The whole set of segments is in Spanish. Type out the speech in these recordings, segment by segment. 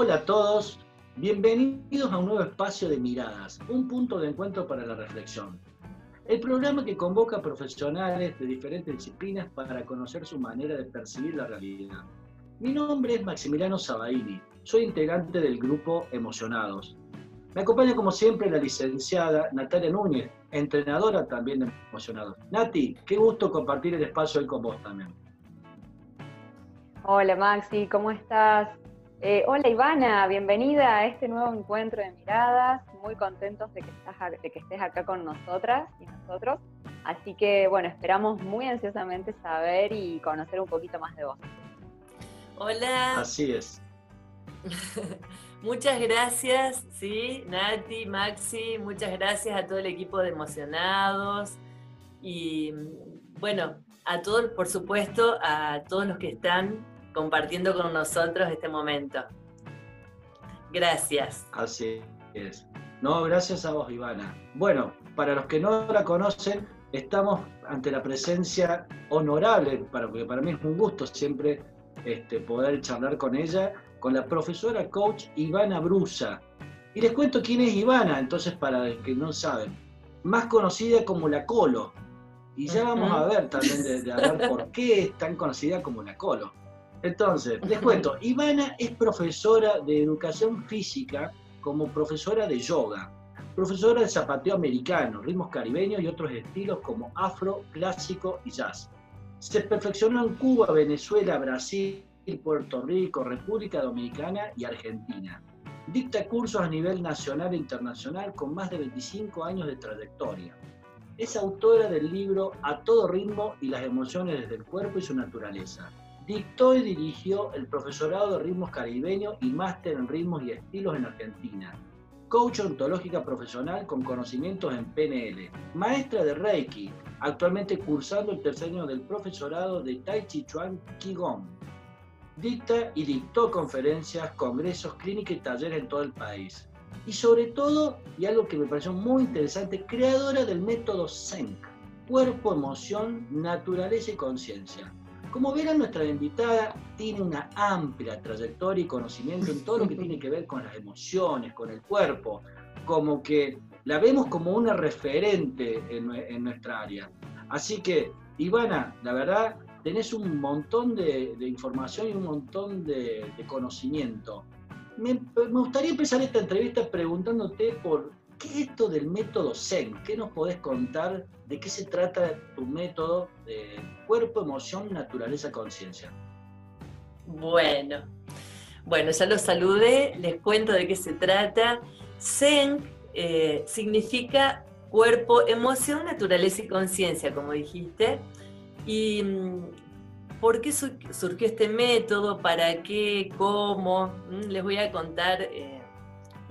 Hola a todos, bienvenidos a un nuevo espacio de miradas, un punto de encuentro para la reflexión. El programa que convoca a profesionales de diferentes disciplinas para conocer su manera de percibir la realidad. Mi nombre es Maximiliano Sabaini, soy integrante del grupo Emocionados. Me acompaña como siempre la licenciada Natalia Núñez, entrenadora también de Emocionados. Nati, qué gusto compartir el espacio hoy con vos también. Hola Maxi, ¿cómo estás? Eh, hola Ivana, bienvenida a este nuevo encuentro de miradas. Muy contentos de que, estás, de que estés acá con nosotras y nosotros. Así que bueno, esperamos muy ansiosamente saber y conocer un poquito más de vos. Hola. Así es. muchas gracias, sí, Nati, Maxi, muchas gracias a todo el equipo de Emocionados y bueno, a todos, por supuesto, a todos los que están compartiendo con nosotros este momento. Gracias. Así es. No, gracias a vos, Ivana. Bueno, para los que no la conocen, estamos ante la presencia honorable, porque para mí es un gusto siempre este, poder charlar con ella, con la profesora coach Ivana Brusa. Y les cuento quién es Ivana, entonces para los que no saben, más conocida como la Colo. Y ya vamos a ver también de, de hablar por qué es tan conocida como la Colo. Entonces, les cuento, Ivana es profesora de educación física como profesora de yoga, profesora de zapateo americano, ritmos caribeños y otros estilos como afro, clásico y jazz. Se perfeccionó en Cuba, Venezuela, Brasil, Puerto Rico, República Dominicana y Argentina. Dicta cursos a nivel nacional e internacional con más de 25 años de trayectoria. Es autora del libro A todo ritmo y las emociones desde el cuerpo y su naturaleza Dictó y dirigió el profesorado de ritmos caribeños y máster en ritmos y estilos en Argentina. Coach ontológica profesional con conocimientos en PNL. Maestra de Reiki, actualmente cursando el tercer año del profesorado de Tai Chi Chuan Qigong. Dicta y dictó conferencias, congresos, clínicas y talleres en todo el país. Y sobre todo, y algo que me pareció muy interesante, creadora del método Senk, cuerpo, emoción, naturaleza y conciencia como verán, nuestra invitada tiene una amplia trayectoria y conocimiento en todo lo que tiene que ver con las emociones, con el cuerpo, como que la vemos como una referente en, nuestra área. Así que, Ivana, la verdad, tenés un montón de, información y un montón de, conocimiento. Me, me, gustaría empezar esta entrevista preguntándote por ¿Qué es esto del método Zen? ¿Qué nos podés contar? ¿De qué se trata tu método de cuerpo, emoción, naturaleza, conciencia? Bueno, bueno, ya los saludé, les cuento de qué se trata. Zen eh, significa cuerpo, emoción, naturaleza y conciencia, como dijiste. ¿Y mm, por qué surgió este método? ¿Para qué? ¿Cómo? Mm, les voy a contar. Eh,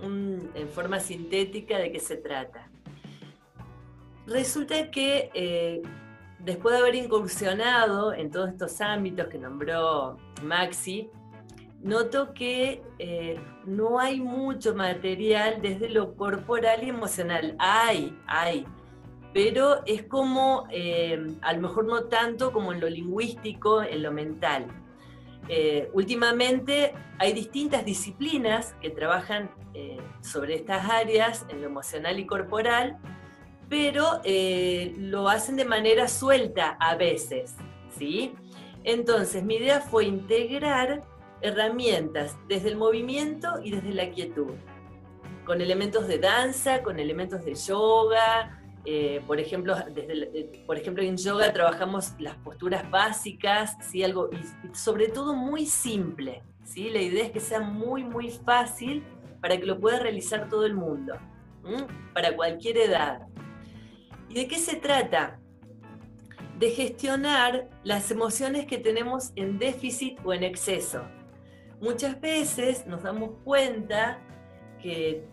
en forma sintética de qué se trata. Resulta que eh, después de haber incursionado en todos estos ámbitos que nombró Maxi, noto que eh, no hay mucho material desde lo corporal y emocional. Hay, hay, pero es como, eh, a lo mejor no tanto como en lo lingüístico, en lo mental. Eh, últimamente hay distintas disciplinas que trabajan eh, sobre estas áreas en lo emocional y corporal, pero eh, lo hacen de manera suelta a veces, ¿sí? Entonces, mi idea fue integrar herramientas desde el movimiento y desde la quietud, con elementos de danza, con elementos de yoga, eh, por, ejemplo, desde, por ejemplo, en yoga trabajamos las posturas básicas, ¿sí? Algo, y sobre todo muy simple. ¿sí? La idea es que sea muy, muy fácil para que lo pueda realizar todo el mundo, para cualquier edad. ¿Y de qué se trata? De gestionar las emociones que tenemos en déficit o en exceso. Muchas veces nos damos cuenta que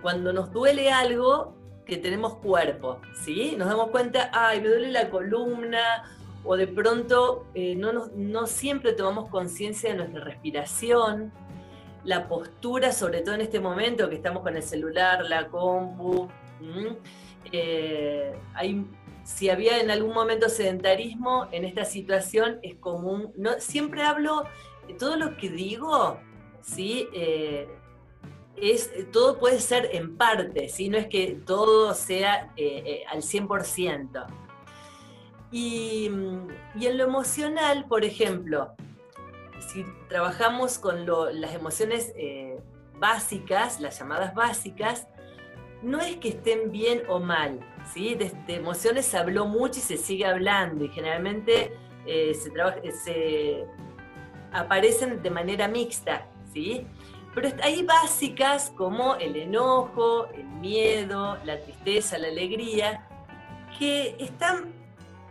cuando nos duele algo, que tenemos cuerpo, ¿sí? Nos damos cuenta, ay, me duele la columna, o de pronto eh, no, no siempre tomamos conciencia de nuestra respiración, la postura, sobre todo en este momento que estamos con el celular, la compu. Eh, hay, si había en algún momento sedentarismo, en esta situación es común. No, siempre hablo, todo lo que digo ¿sí? Eh, es, todo puede ser en parte, ¿sí? no es que todo sea eh, eh, al 100%. Y, y, en lo emocional, por ejemplo, si trabajamos con las emociones básicas, las llamadas básicas, no es que estén bien o mal, ¿sí? De, emociones se habló mucho y se sigue hablando y generalmente se, se aparecen de manera mixta, ¿sí? Pero hay básicas como el enojo, el miedo, la tristeza, la alegría, que están,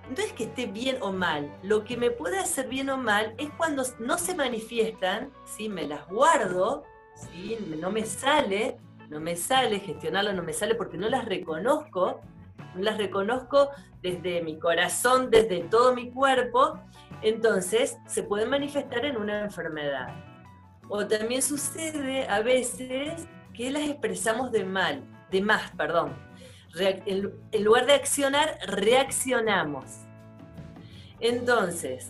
no es que esté bien o mal, lo que me puede hacer bien o mal es cuando no se manifiestan, ¿sí? me las guardo, ¿sí? no me sale, no me sale gestionarlo, no me sale porque no las reconozco, no las reconozco desde mi corazón, desde todo mi cuerpo, entonces se pueden manifestar en una enfermedad. O también sucede a veces que las expresamos de mal, de más, perdón. En lugar de accionar, reaccionamos. Entonces,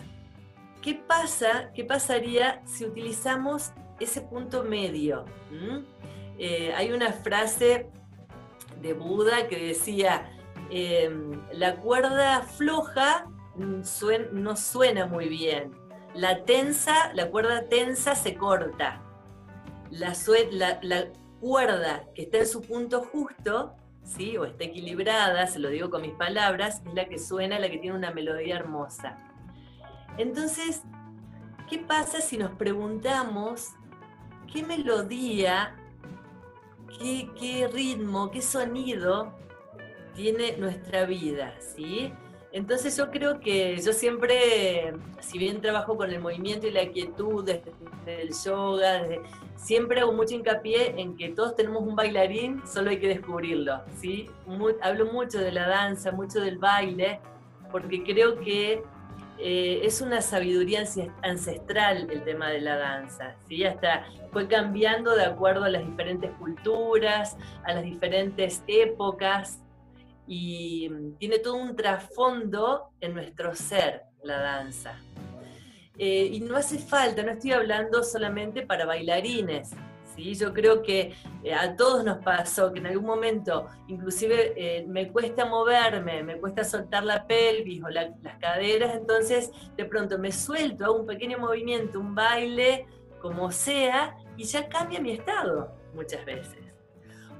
¿qué pasa? ¿Qué pasaría si utilizamos ese punto medio? ¿Mm? Eh, hay una frase de Buda que decía, em, la cuerda floja no suena muy bien, la tensa, la cuerda tensa se corta. La, la, cuerda que está en su punto justo, ¿sí? o está equilibrada, se lo digo con mis palabras, es la que suena, la que tiene una melodía hermosa. Entonces, ¿qué pasa si nos preguntamos qué melodía, qué, qué ritmo, qué sonido tiene nuestra vida? ¿sí? Entonces yo creo que yo siempre, si bien trabajo con el movimiento y la quietud desde, el yoga, siempre hago mucho hincapié en que todos tenemos un bailarín, solo hay que descubrirlo. ¿sí? hablo mucho de la danza, mucho del baile, porque creo que eh, es una sabiduría ancestral el tema de la danza. ¿sí? Hasta fue cambiando de acuerdo a las diferentes culturas, a las diferentes épocas y mm, tiene todo un trasfondo en nuestro ser la danza. Eh, y no hace falta, no estoy hablando solamente para bailarines. ¿sí? Yo creo que eh, a todos nos pasó que en algún momento, inclusive eh, me cuesta moverme, me cuesta soltar la pelvis o las caderas, entonces de pronto me suelto, hago un pequeño movimiento, un baile, como sea, y ya cambia mi estado muchas veces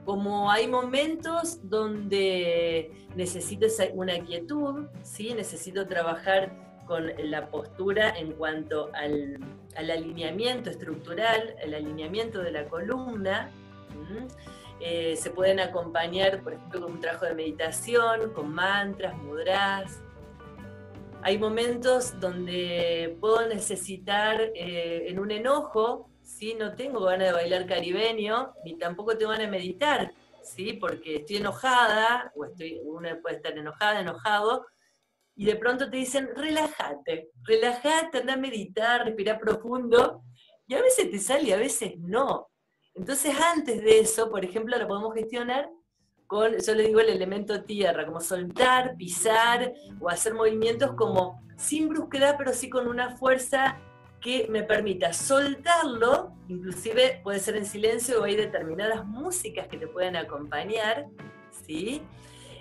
como hay momentos donde necesito una quietud, ¿sí? necesito trabajar con la postura en cuanto al, alineamiento estructural, el alineamiento de la columna. Eh, se pueden acompañar, por ejemplo, con un trabajo de meditación, con mantras, mudras. Hay momentos donde puedo necesitar eh, en un enojo No tengo ganas de bailar caribeño, ni tampoco tengo ganas de meditar, ¿sí? Porque estoy enojada, o estoy, uno puede estar enojada, enojado, y de pronto te dicen, relájate, relájate, anda a meditar, respira profundo, y a veces te sale y a veces no. Entonces antes de eso, por ejemplo, lo podemos gestionar con, yo le digo el elemento tierra, como soltar, pisar o hacer movimientos como sin brusquedad, pero sí con una fuerza que me permita soltarlo, inclusive puede ser en silencio o hay determinadas músicas que te pueden acompañar, ¿sí?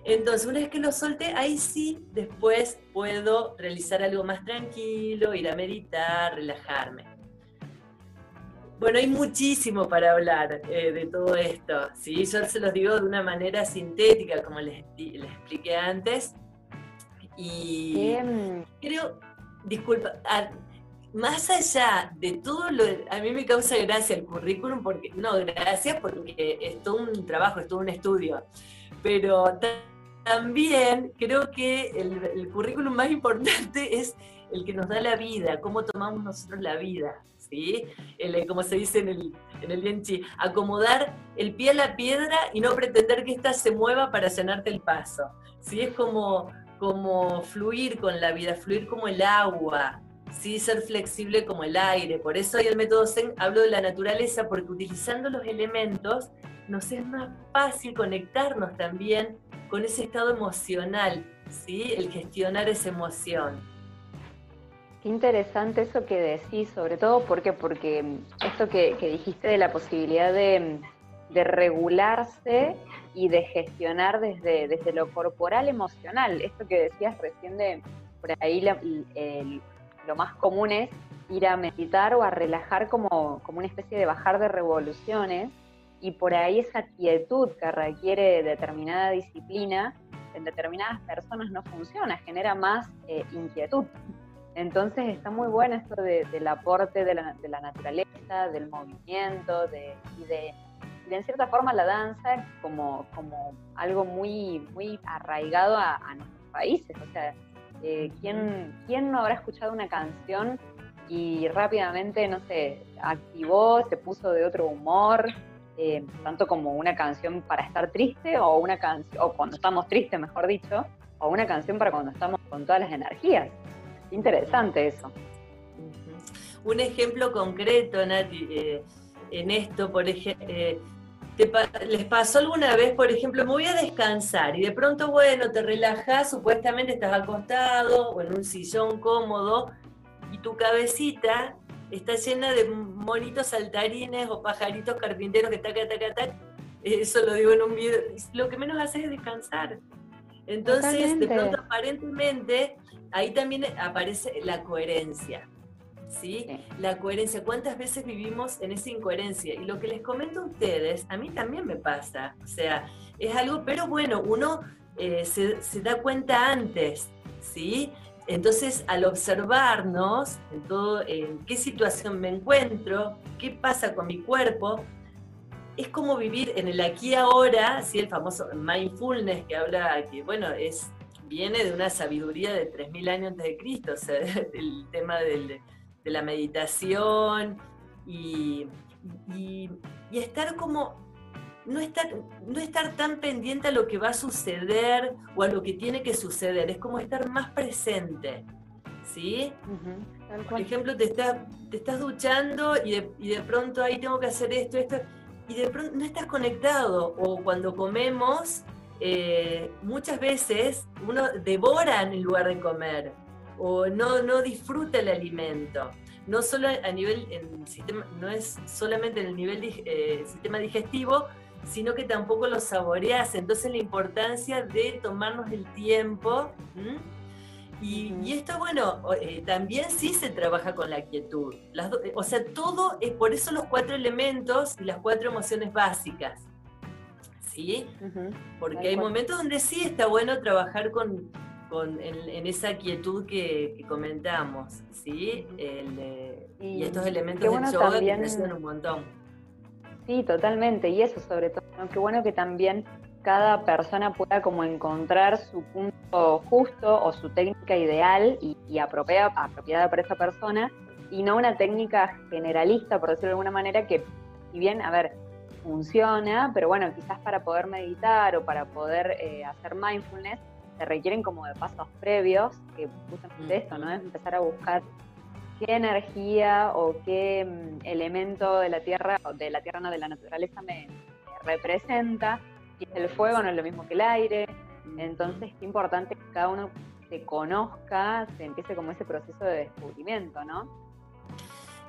Entonces, una vez que lo solté, ahí sí, después puedo realizar algo más tranquilo, ir a meditar, relajarme. Bueno, hay muchísimo para hablar eh, de todo esto, ¿sí? Yo se los digo de una manera sintética, como les, les expliqué antes. Y creo, disculpa, más allá de todo lo, a mí me causa gracia el currículum, porque, no, gracias porque es todo un trabajo, es todo un estudio, pero también creo que el, currículum más importante es el que nos da la vida, cómo tomamos nosotros la vida, ¿sí? El, como se dice en el, en el Bienchi, acomodar el pie a la piedra y no pretender que ésta se mueva para llenarte el paso, ¿sí? Es como, como fluir con la vida, fluir como el agua, sí ser flexible como el aire. Por eso hoy el método Zen hablo de la naturaleza, porque utilizando los elementos nos es más fácil conectarnos también con ese estado emocional, ¿sí? el gestionar esa emoción. Qué interesante eso que decís, sobre todo porque, porque esto que, dijiste de la posibilidad de, regularse y de gestionar desde, desde lo corporal emocional. Esto que decías recién de por ahí lo más común es ir a meditar o a relajar como, como una especie de bajar de revoluciones y por ahí esa quietud que requiere determinada disciplina en determinadas personas no funciona, genera más eh, inquietud. Entonces está muy bueno esto del aporte de la, de la, naturaleza, del movimiento de, y de, en cierta forma la danza como, como algo muy, muy arraigado a, nuestros países. O sea, eh, ¿quién, ¿quién no habrá escuchado una canción y rápidamente, no sé, activó, se puso de otro humor? Eh, tanto como una canción para estar triste o una canción, o cuando estamos tristes, mejor dicho, o una canción para cuando estamos con todas las energías. Interesante eso. Un ejemplo concreto, Nati, eh, en esto, por ejemplo, ¿les pasó alguna vez, por ejemplo, me voy a descansar y de pronto, bueno, te relajas, supuestamente estás acostado o en un sillón cómodo y tu cabecita está llena de monitos saltarines o pajaritos carpinteros que taca, taca, taca. Eso lo digo en un video. Lo que menos haces es descansar. Entonces, de pronto, aparentemente, ahí también aparece la coherencia. ¿Sí? La coherencia. ¿Cuántas veces vivimos en esa incoherencia? Y lo que les comento a ustedes, a mí también me pasa. O sea, es algo, pero bueno, uno eh, se, se, da cuenta antes, ¿sí? Entonces, al observarnos en todo, en qué situación me encuentro, qué pasa con mi cuerpo, es como vivir en el aquí y ahora, ¿sí? el famoso mindfulness que habla, que bueno, es, viene de una sabiduría de 3.000 años antes de Cristo, o sea, del tema de la meditación y, y, y estar como no estar, no estar tan pendiente a lo que va a suceder o a lo que tiene que suceder, es como estar más presente. ¿Sí? Por ejemplo, te, está, te estás duchando y de, y de, pronto ahí tengo que hacer esto, esto, y de pronto no estás conectado. O cuando comemos, eh, muchas veces uno devora en lugar de comer, o no, no disfruta el alimento. No solo a nivel, en sistema, no es solamente en el nivel eh, sistema digestivo, sino que tampoco lo saboreas. Entonces la importancia de tomarnos el tiempo. Y, esto, bueno, eh, también sí se trabaja con la quietud. o sea, todo es por eso los cuatro elementos y las cuatro emociones básicas. ¿Sí? Porque hay momentos donde sí está bueno trabajar con, en, esa quietud que, comentamos, ¿sí? y, estos elementos del yoga que te ayudan un montón. Sí, totalmente. Y eso sobre todo, qué bueno que también cada persona pueda como encontrar su punto justo o su técnica ideal y, apropiada, apropiada para esa persona y no una técnica generalista, por decirlo de alguna manera, que si bien, a ver, funciona, pero bueno, quizás para poder meditar o para poder eh, hacer mindfulness, se requieren como de pasos previos, que justamente esto, ¿no? Es empezar a buscar qué energía o qué mm, elemento de la tierra, o de la tierra no, de la naturaleza me, representa. Si el fuego no es lo mismo que el aire. Entonces, qué importante que cada uno se conozca, se empiece como ese proceso de descubrimiento, ¿no?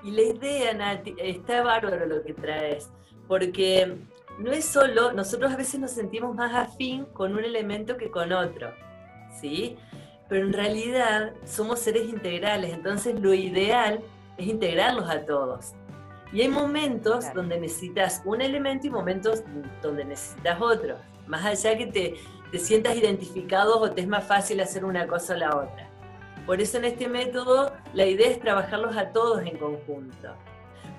Y la idea, Nati, está bárbaro lo que traes, porque no es solo, nosotros a veces nos sentimos más afín con un elemento que con otro, ¿sí? pero en realidad somos seres integrales, entonces lo ideal es integrarlos a todos. Y hay momentos donde necesitas un elemento y momentos donde necesitas otro, más allá que te, te sientas identificado o te es más fácil hacer una cosa o la otra. Por eso en este método la idea es trabajarlos a todos en conjunto.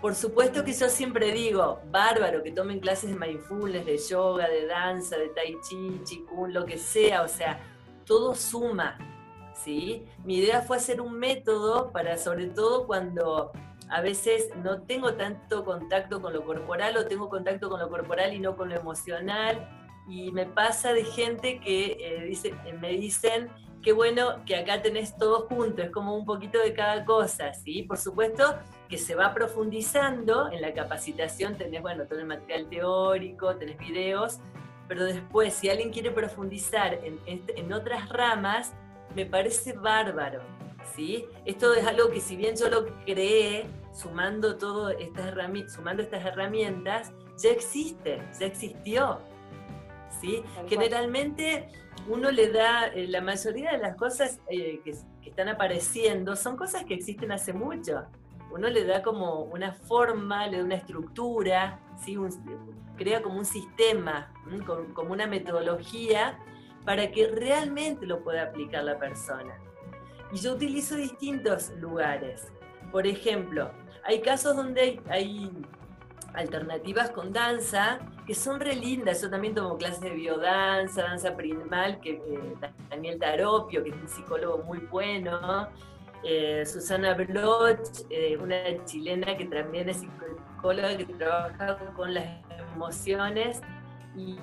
Por supuesto que yo siempre digo, bárbaro, que tomen clases de mindfulness, de yoga, de danza, de tai chi, chikun, lo que sea, o sea, todo suma, ¿sí? Mi idea fue hacer un método para, sobre todo cuando a veces no tengo tanto contacto con lo corporal o tengo contacto con lo corporal y no con lo emocional. Y me pasa de gente que eh, dice, me dicen, qué bueno que acá tenés todo junto, es como un poquito de cada cosa, ¿sí? Por supuesto que se va profundizando en la capacitación, tenés, bueno, todo el material teórico, tenés videos, pero después, si alguien quiere profundizar en, en otras ramas, me parece bárbaro. ¿sí? Esto es algo que si bien yo lo creé, sumando, todo estas sumando estas herramientas, ya existe, ya existió. ¿sí? Generalmente uno le da, eh, la mayoría de las cosas eh, que, están apareciendo son cosas que existen hace mucho. Uno le da como una forma, le da una estructura, crea como un sistema, como una metodología para que realmente lo pueda aplicar la persona. Y yo utilizo distintos lugares. Por ejemplo, hay casos donde hay, alternativas con danza que son re lindas. Yo también tomo clases de biodanza, danza primal, que eh, Daniel Taropio, que es un psicólogo muy bueno. Eh, Susana Bloch, eh, una chilena que también es psicóloga que trabaja con las emociones y,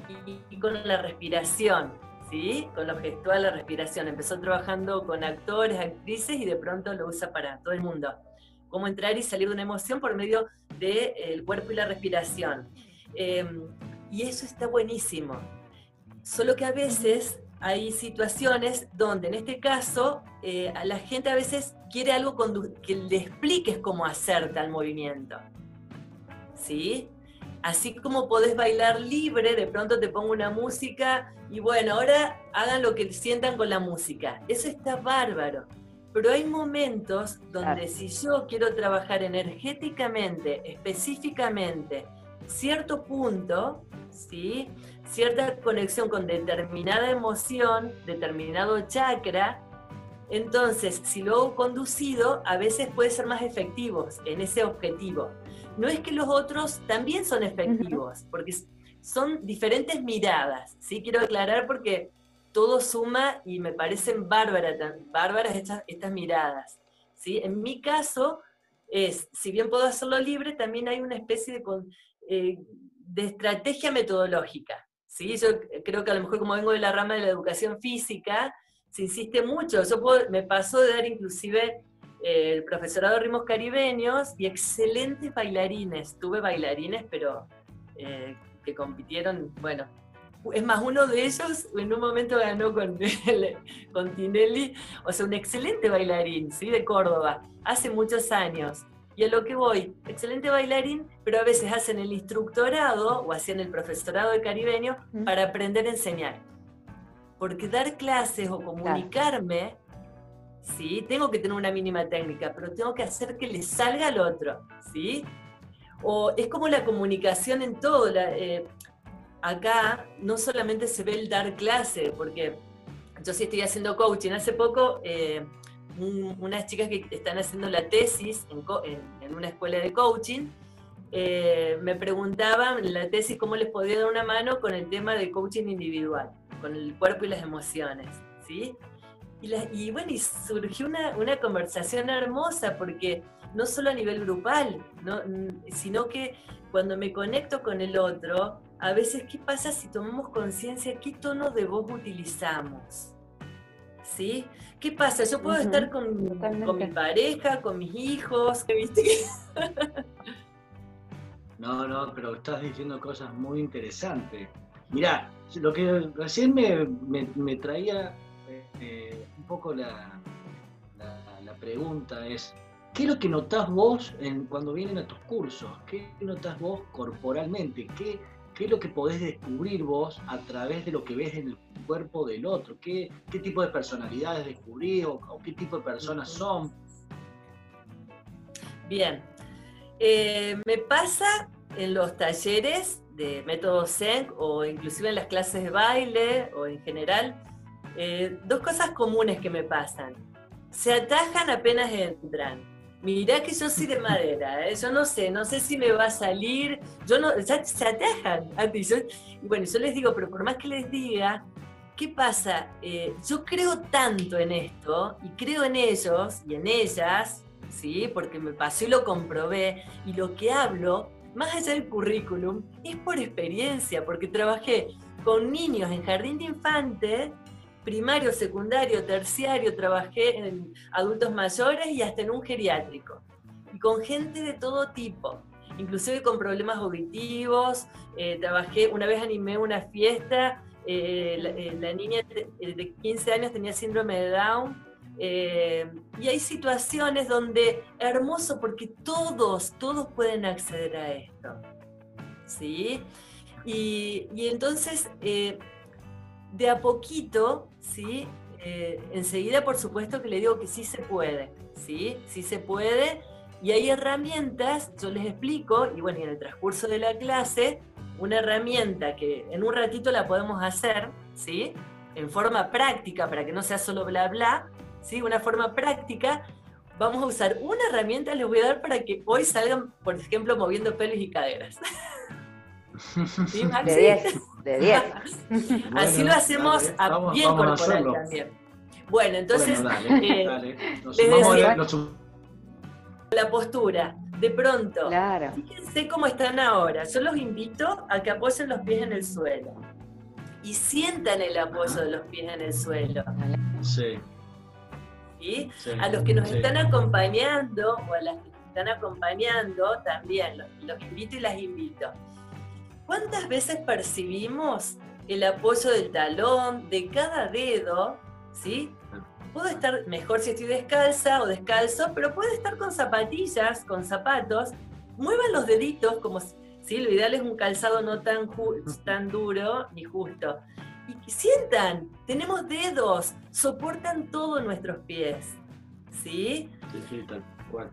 con la respiración. ¿Sí? Con lo gestual, la respiración. Empezó trabajando con actores, actrices y de pronto lo usa para todo el mundo cómo entrar y salir de una emoción por medio del eh, cuerpo y la respiración. Em, y eso está buenísimo. Solo que a veces hay situaciones donde en este caso eh, la gente a veces quiere algo que le expliques cómo hacer tal movimiento. ¿Sí? Así como podés bailar libre, de pronto te pongo una música y bueno, ahora hagan lo que sientan con la música. Eso está bárbaro. Pero hay momentos donde si yo quiero trabajar energéticamente, específicamente, cierto punto, ¿sí? Cierta conexión con determinada emoción, determinado chakra, entonces si lo conducido, a veces puede ser más efectivo en ese objetivo. No es que los otros también son efectivos, porque son diferentes miradas, ¿sí? Quiero aclarar porque todo suma y me parecen bárbaras, bárbaras estas, estas miradas. ¿sí? En mi caso, es, si bien puedo hacerlo libre, también hay una especie de, eh, de estrategia metodológica. ¿Sí? Yo creo que a lo mejor como vengo de la rama de la educación física, se insiste mucho. Yo me pasó de dar inclusive eh, el profesorado de ritmos caribeños y excelentes bailarines. Tuve bailarines, pero eh, que compitieron, bueno, es más, uno de ellos en un momento ganó con, con Tinelli, o sea, un excelente bailarín, ¿sí? De Córdoba, hace muchos años. Y a lo que voy, excelente bailarín, pero a veces hacen el instructorado o hacían el profesorado de caribeño para aprender a enseñar. Porque dar clases o comunicarme, ¿sí? Tengo que tener una mínima técnica, pero tengo que hacer que le salga al otro, ¿sí? O es como la comunicación en todo. La, eh, acá no solamente se ve el dar clase, porque yo sí estoy haciendo coaching. Hace poco, eh, unas chicas que están haciendo la tesis en, una escuela de coaching, eh, me preguntaban la tesis cómo les podía dar una mano con el tema de coaching individual, con el cuerpo y las emociones, ¿sí? Y, bueno, y surgió una, una, conversación hermosa porque no solo a nivel grupal, sino que cuando me conecto con el otro, a veces, ¿qué pasa si tomamos conciencia qué tono de voz utilizamos? ¿Sí? ¿Qué pasa? Yo puedo estar con, mi pareja, con mis hijos, ¿viste? no, no, pero estás diciendo cosas muy interesantes. Mirá, lo que recién me, traía eh, un poco la, la, pregunta es, ¿qué es lo que notás vos en, cuando vienen a tus cursos? ¿Qué notás vos corporalmente? ¿Qué, ¿Qué es lo que podés descubrir vos a través de lo que ves en el cuerpo del otro? ¿Qué, qué tipo de personalidades descubrís o, qué tipo de personas son? Bien, eh, me pasa en los talleres de método Zen o inclusive en las clases de baile o en general, eh, dos cosas comunes que me pasan. Se atajan apenas entran mirá que yo soy de madera, ¿eh? yo no sé, no sé si me va a salir, yo no, ya se atajan y bueno, yo les digo, pero por más que les diga, ¿qué pasa? Eh, yo creo tanto en esto, y creo en ellos y en ellas, ¿sí? Porque me pasó y lo comprobé, y lo que hablo, más allá del currículum, es por experiencia, porque trabajé con niños en jardín de infantes, primario, secundario, terciario, trabajé en adultos mayores y hasta en un geriátrico. Y con gente de todo tipo, inclusive con problemas auditivos. Eh, trabajé, una vez animé una fiesta, eh, la, eh, niña de, 15 años tenía síndrome de Down, y hay situaciones donde hermoso porque todos, todos pueden acceder a esto. ¿Sí? Y, entonces, eh, de a poquito, ¿sí? Eh, enseguida, por supuesto, que le digo que sí se puede, ¿sí? Sí se puede. Y hay herramientas, yo les explico, y bueno, en el transcurso de la clase, una herramienta que en un ratito la podemos hacer, ¿sí? En forma práctica, para que no sea solo bla bla, ¿sí? Una forma práctica. Vamos a usar una herramienta, les voy a dar para que hoy salgan, por ejemplo, moviendo pelos y caderas. ¿Sí, De 10, de 10. Así lo hacemos a bien corporal también. Bueno, entonces, dale, eh, la postura. De pronto, fíjense cómo están ahora. Yo los invito a que apoyen los pies en el suelo y sientan el apoyo de los pies en el suelo. Sí. ¿Sí? a los que nos están acompañando o a las que nos están acompañando también los, los invito y las invito. ¿Cuántas veces percibimos el apoyo del talón, de cada dedo, ¿sí? Puedo estar mejor si estoy descalza o descalzo, pero puede estar con zapatillas, con zapatos. Muevan los deditos como si lo ideal es un calzado no tan, tan duro ni justo. Y sientan, tenemos dedos, soportan todos nuestros pies. ¿Sí? sí, sí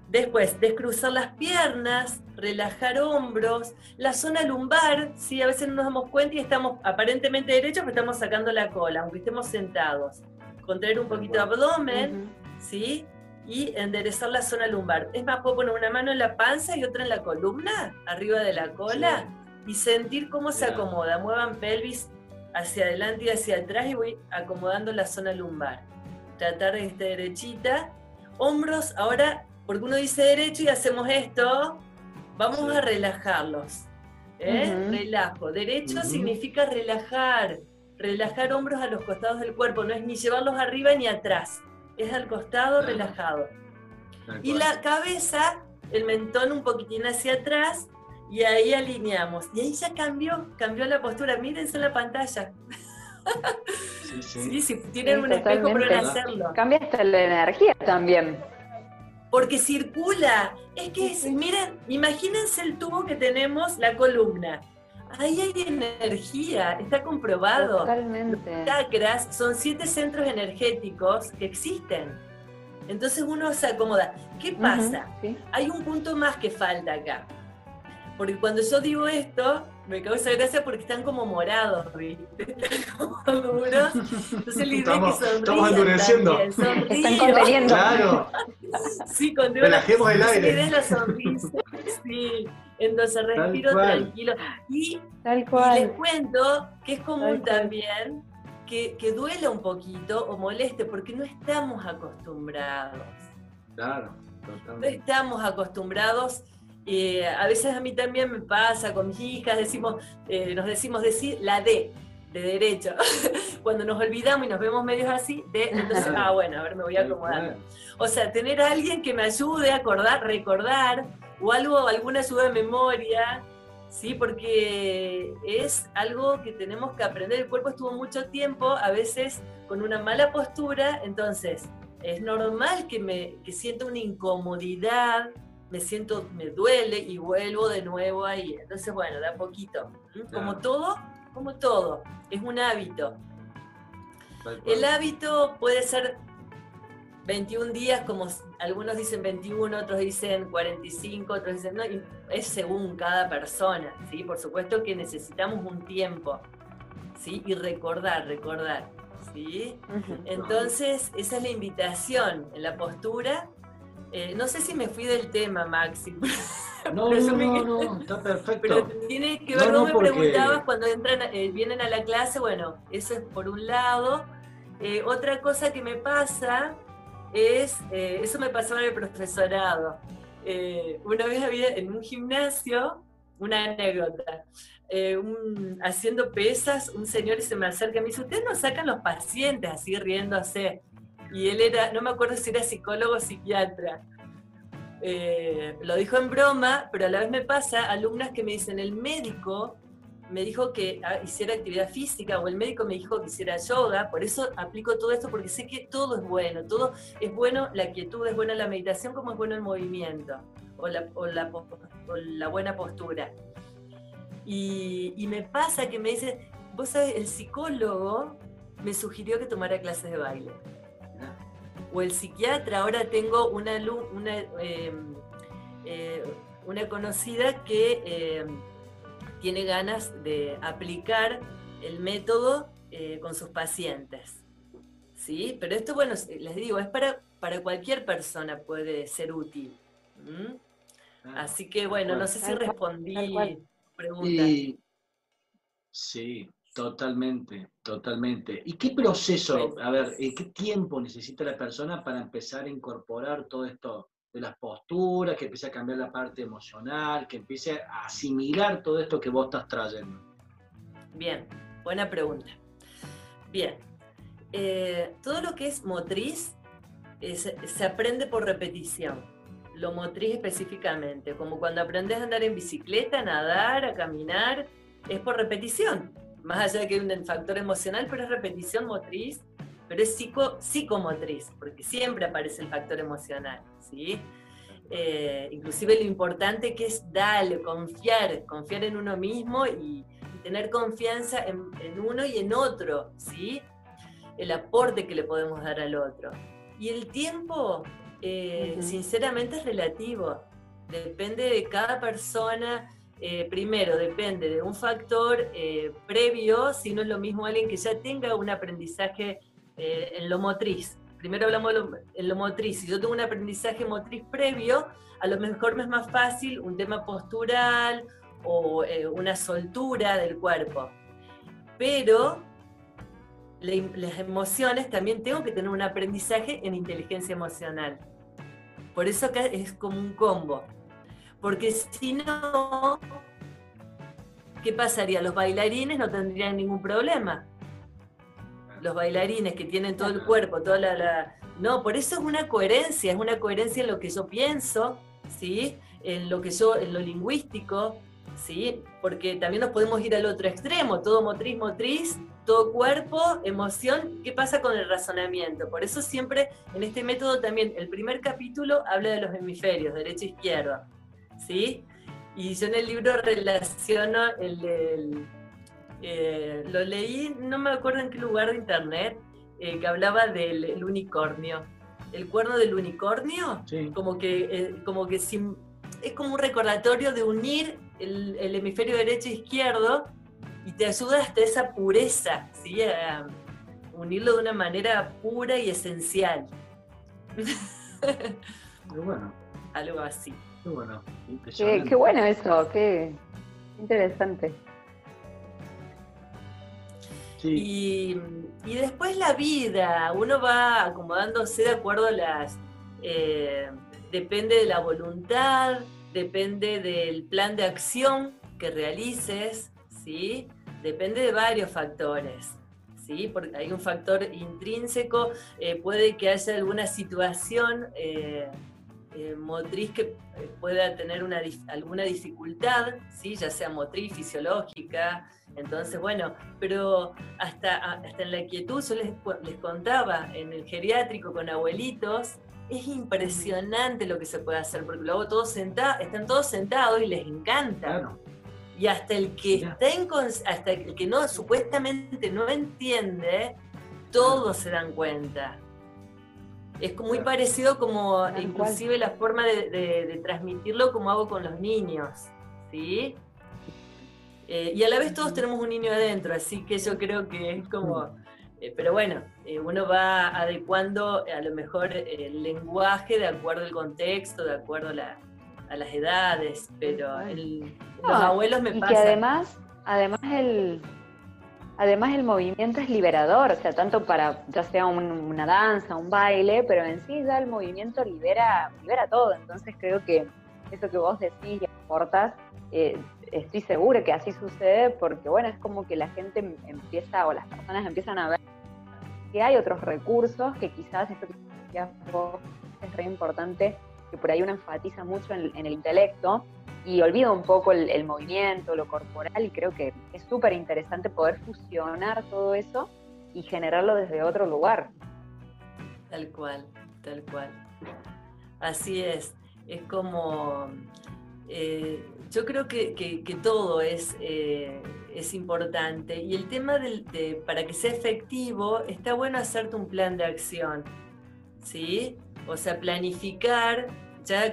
Después, descruzar las piernas, relajar hombros, la zona lumbar, ¿sí? a veces no nos damos cuenta y estamos aparentemente derechos, pero estamos sacando la cola, aunque estemos sentados. Contraer un poquito de abdomen, ¿sí? Y enderezar la zona lumbar. Es más, puedo poner una mano en la panza y otra en la columna, arriba de la cola, y sentir cómo se acomoda. Muevan pelvis hacia adelante y hacia atrás y voy acomodando la zona lumbar. Tratar de estar derechita. Hombros, ahora porque uno dice derecho y hacemos esto, vamos a relajarlos. ¿eh? Relajo. Derecho significa relajar, relajar hombros a los costados del cuerpo, no es ni llevarlos arriba ni atrás, es al costado relajado. Y la cabeza, el mentón un poquitín hacia atrás y ahí alineamos. Y ahí ya cambió, cambió la postura. Mírense en la pantalla. Sí, sí. si tienen un espejo, pueden hacerlo. Cambia hasta la energía también porque circula. Es que, miren, imagínense el tubo que tenemos, la columna. Ahí hay energía, está comprobado. Totalmente. Los chakras son siete centros energéticos que existen. Entonces uno se acomoda. ¿Qué pasa? Hay un punto más que falta acá. Porque cuando yo digo esto, me causa gracia porque están como morados, ¿viste? como duros. Entonces la idea es que sonrían Estamos endureciendo. Están conteniendo. Claro. sí, cuando Relajemos el aire. La sonrisa. Sí. Entonces respiro tranquilo. Y, Tal cual. y, les cuento que es común también que, que duela un poquito o moleste porque no estamos acostumbrados. Claro, totalmente. No estamos acostumbrados a veces a mí también me pasa con mis hijas, decimos, eh, nos decimos decir la D, de derecho. Cuando nos olvidamos y nos vemos medios así, de, entonces, ah, bueno, a ver, me voy a acomodar. O sea, tener a alguien que me ayude a acordar, recordar, o algo, alguna ayuda de memoria, ¿sí? Porque es algo que tenemos que aprender. El cuerpo estuvo mucho tiempo, a veces con una mala postura, entonces es normal que me que sienta una incomodidad, me siento, me duele y vuelvo de nuevo ahí. Entonces, bueno, da poquito. Como todo, como todo, es un hábito. El hábito puede ser 21 días, como algunos dicen 21, otros dicen 45, otros dicen no, es según cada persona, ¿sí? Por supuesto que necesitamos un tiempo, ¿sí? Y recordar, recordar, ¿sí? Entonces, esa es la invitación en la postura eh, no sé si me fui del tema, Maxi. No, no, no, está perfecto. Pero tiene que ver, no, me preguntabas cuando entran, eh, vienen a la clase, bueno, eso es por un lado. Eh, otra cosa que me pasa es, eso me pasó en el profesorado. una vez había en un gimnasio, una anécdota, haciendo pesas, un señor se me acerca y me dice, ¿ustedes no sacan los pacientes así riéndose? Y él era, no me acuerdo si era psicólogo o psiquiatra. Eh, lo dijo en broma, pero a la vez me pasa alumnas que me dicen, el médico me dijo que ah, hiciera actividad física o el médico me dijo que hiciera yoga, por eso aplico todo esto porque sé que todo es bueno, todo es bueno, la quietud es buena, la meditación como es bueno el movimiento o la, buena postura. Y, y, me pasa que me dice, vos sabés, el psicólogo me sugirió que tomara clases de baile. O el psiquiatra, ahora tengo una, una, em, eh, una conocida que em, tiene ganas de aplicar el método eh, con sus pacientes. ¿Sí? Pero esto, bueno, les digo, es para, para cualquier persona puede ser útil. Ah, Así que, bueno, no sé si respondí pregunta. Sí, totalmente, totalmente. ¿Y qué proceso, a ver, eh, qué tiempo necesita la persona para empezar a incorporar todo esto de las posturas, que empiece a cambiar la parte emocional, que empiece a asimilar todo esto que vos estás trayendo? Bien, buena pregunta. Bien, eh, todo lo que es motriz se aprende por repetición. Lo motriz específicamente, como cuando aprendes a andar en bicicleta, a nadar, a caminar, es por repetición. Más allá de que hay un factor emocional, pero es repetición motriz pero es psico, psicomotriz, porque siempre aparece el factor emocional, ¿sí? Eh, inclusive lo importante que es darle, confiar, confiar en uno mismo y, tener confianza en, uno y en otro, ¿sí? El aporte que le podemos dar al otro. Y el tiempo, eh, sinceramente, es relativo. Depende de cada persona. Eh, primero, depende de un factor previo, si no es lo mismo alguien que ya tenga un aprendizaje eh, en lo motriz. Primero hablamos de en lo motriz. Si yo tengo un aprendizaje motriz previo, a lo mejor me es más fácil un tema postural o eh, una soltura del cuerpo. Pero las emociones también tengo que tener un aprendizaje en inteligencia emocional. Por eso acá es como un combo. Porque si no, ¿qué pasaría? Los bailarines no tendrían ningún problema los bailarines que tienen todo el cuerpo, toda la, No, por eso es una coherencia, es una coherencia en lo que yo pienso, ¿sí? En lo que yo, en lo lingüístico, ¿sí? Porque también nos podemos ir al otro extremo, todo motriz, motriz, todo cuerpo, emoción, ¿qué pasa con el razonamiento? Por eso siempre en este método también, el primer capítulo habla de los hemisferios, derecha e izquierda, ¿sí? Y yo en el libro relaciono el, el eh, lo leí, no me acuerdo en qué lugar de internet, eh, que hablaba del unicornio. El cuerno del unicornio, como que, eh, como que es como un recordatorio de unir el, hemisferio derecho e izquierdo y te ayuda hasta esa pureza, ¿sí? a unirlo de una manera pura y esencial. Bueno. Algo así. Qué bueno. Qué, qué bueno eso, qué interesante. Y, después la vida, uno va acomodándose de acuerdo a las... Eh, depende de la voluntad, depende del plan de acción que realices, ¿sí? Depende de varios factores. ¿Sí? Porque hay un factor intrínseco, eh, puede que haya alguna situación eh, motriz que pueda tener una, alguna dificultad, ¿sí? ya sea motriz, fisiológica, entonces, bueno, pero hasta, hasta en la quietud, yo les, les contaba, en el geriátrico con abuelitos, es impresionante lo que se puede hacer, porque luego todos sentados, están todos sentados y les encanta. Y hasta el que está en, hasta el que no supuestamente no entiende, todos se dan cuenta. Es muy parecido como inclusive la forma de, de, transmitirlo como hago con los niños, ¿sí? Eh, y a la vez todos tenemos un niño adentro, así que yo creo que es como... Eh, pero bueno, eh, uno va adecuando a lo mejor el lenguaje de acuerdo al contexto, de acuerdo a, las edades, pero los abuelos me y pasa... Que además, además el, además el movimiento es liberador, o sea, tanto para ya sea una danza, un baile, pero en sí ya el movimiento libera, libera todo. Entonces creo que eso que vos decís y aportas estoy segura que así sucede porque, bueno, es como que la gente empieza o las personas empiezan a ver que hay otros recursos que quizás esto que es re importante, que por ahí uno enfatiza mucho en, el intelecto y olvido un poco el, movimiento, lo corporal, y creo que es súper interesante poder fusionar todo eso y generarlo desde otro lugar. Tal cual, tal cual. Así es, es como, eh, yo creo que, todo es, eh, es importante y el tema de, para que sea efectivo está bueno hacerte un plan de acción, ¿sí? O sea, planificar ya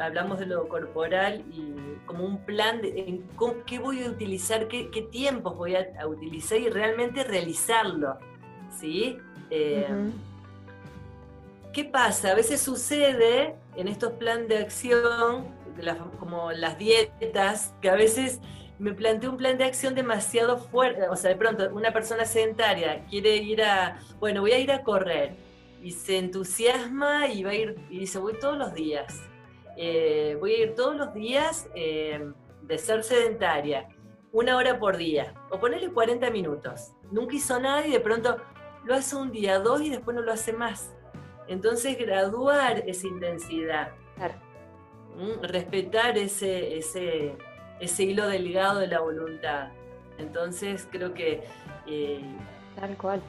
hablamos de lo corporal y como un plan de en qué voy a utilizar, qué, tiempos voy a, utilizar y realmente realizarlo. ¿Sí? Eh, ¿Qué pasa? A veces sucede en estos planes de acción, como las dietas, que a veces me planteo un plan de acción demasiado fuerte. O sea, de pronto una persona sedentaria quiere ir a, bueno, voy a ir a correr y se entusiasma y va a ir y dice, voy todos los días. Eh, voy a ir todos los días eh, de ser sedentaria, una hora por día, o ponerle 40 minutos. Nunca hizo nada y de pronto lo hace un día, dos y después no lo hace más. Entonces, graduar esa intensidad. Respetar ese, ese, ese hilo delgado de la voluntad. Entonces, creo que... Eh, Tal cual.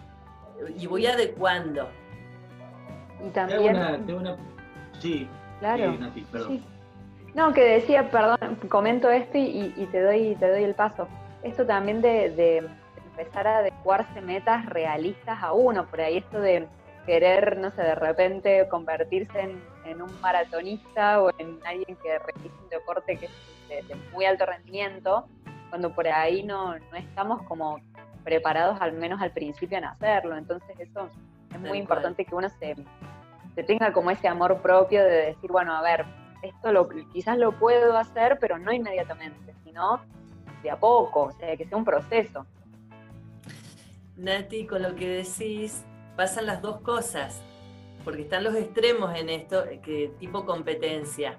Y voy adecuando. Y también. una, sí, claro. No, que decía, perdón, comento esto y, te doy te doy el paso. Esto también de, empezar a adecuarse metas realistas a uno, por ahí esto de querer, no sé, de repente convertirse en, un maratonista o en alguien que realice un deporte que es de, muy alto rendimiento, cuando por ahí no, no estamos como preparados al menos al principio en hacerlo. Entonces eso es muy importante que uno se, tenga como ese amor propio de decir, bueno, a ver, esto lo, quizás lo puedo hacer, pero no inmediatamente, sino de a poco, o sea, que sea un proceso. Nati, con lo que decís, pasan las dos cosas, porque están los extremos en esto, que tipo competencia,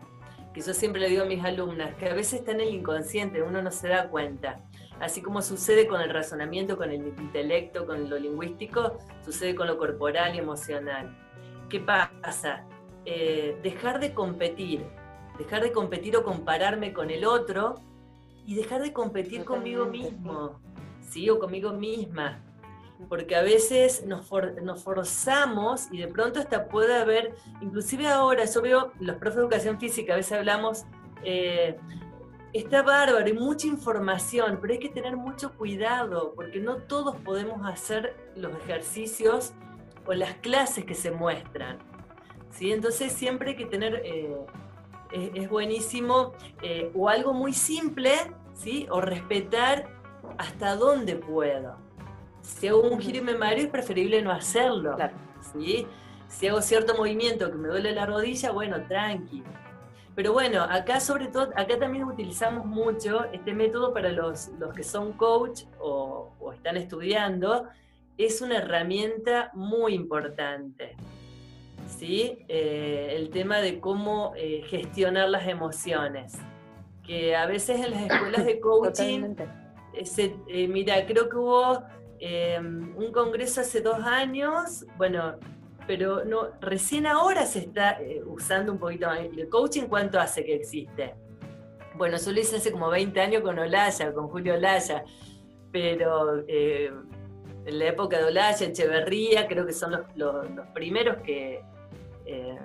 que yo siempre le digo a mis alumnas, que a veces está en el inconsciente, uno no se da cuenta. Así como sucede con el razonamiento, con el intelecto, con lo lingüístico, sucede con lo corporal y emocional. ¿Qué pasa? Eh, dejar de competir, dejar de competir o compararme con el otro y dejar de competir conmigo mismo, ¿sí? O conmigo misma. Porque a veces nos, forzamos y de pronto hasta puede haber, inclusive ahora, yo veo los profes de educación física, a veces hablamos, eh, está bárbaro, hay mucha información, pero hay que tener mucho cuidado, porque no todos podemos hacer los ejercicios o las clases que se muestran. ¿sí? Entonces siempre hay que tener, eh, es, buenísimo, eh, o algo muy simple, ¿sí? o respetar hasta dónde puedo. Si hago un giro y me mareo, es preferible no hacerlo. ¿sí? Si hago cierto movimiento que me duele la rodilla, bueno, tranqui. Pero bueno, acá sobre todo, acá también utilizamos mucho este método para los, los que son coach o, o están estudiando, es una herramienta muy importante. ¿sí? Eh, el tema de cómo eh, gestionar las emociones. Que a veces en las escuelas de coaching, eh, mira, creo que hubo un congreso hace dos años, bueno, pero no, recién ahora se está usando un poquito más. ¿El coaching cuánto hace que existe? Bueno, yo lo hice hace como 20 años con Olaya, con Julio Olaya, pero en la época de Olaya, Echeverría, creo que son los, primeros que, eh,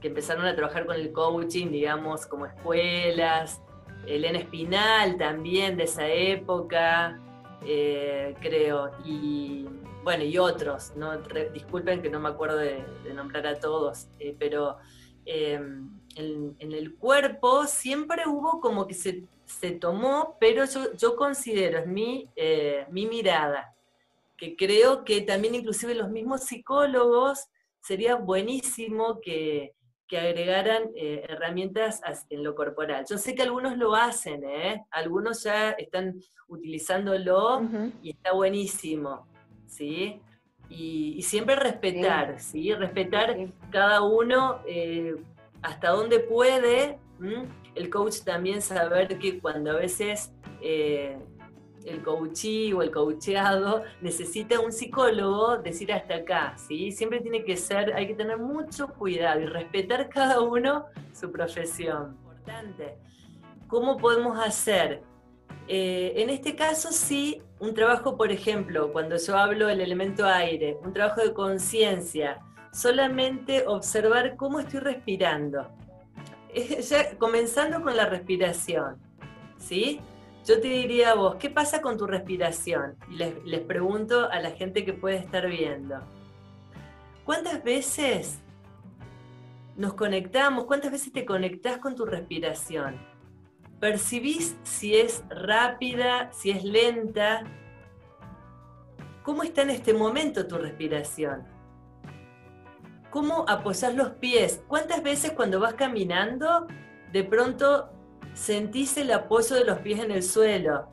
que empezaron a trabajar con el coaching, digamos, como escuelas. Elena Espinal también de esa época, eh, creo, y bueno, y otros, ¿no? disculpen que no me acuerdo de, nombrar a todos, eh, pero em, en, el cuerpo siempre hubo como que se, se tomó, pero yo, yo considero, es mi, mi mirada, que creo que también inclusive los mismos psicólogos sería buenísimo que, agregaran eh, herramientas en lo corporal. Yo sé que algunos lo hacen, ¿eh? algunos ya están utilizándolo y está buenísimo, ¿sí? Y, siempre respetar, ¿sí? Respetar cada uno eh, hasta donde puede. El coach también saber que cuando a veces el coachí o el coacheado necesita un psicólogo decir hasta acá, ¿sí? Siempre tiene que ser, hay que tener mucho cuidado y respetar cada uno su profesión. Importante. ¿cómo podemos hacer? Eh, en este caso sí, un trabajo, por ejemplo, cuando yo hablo del elemento aire, un trabajo de conciencia, solamente observar cómo estoy respirando. Comenzando con la respiración, ¿sí? Yo te diría a vos, ¿qué pasa con tu respiración? Y les, les pregunto a la gente que puede estar viendo. ¿Cuántas veces nos conectamos? ¿Cuántas veces te conectás con tu respiración? ¿Percibís si es rápida, si es lenta? ¿Cómo está en este momento tu respiración? ¿Cómo apoyas los pies? ¿Cuántas veces cuando vas caminando de pronto sentís el apoyo de los pies en el suelo?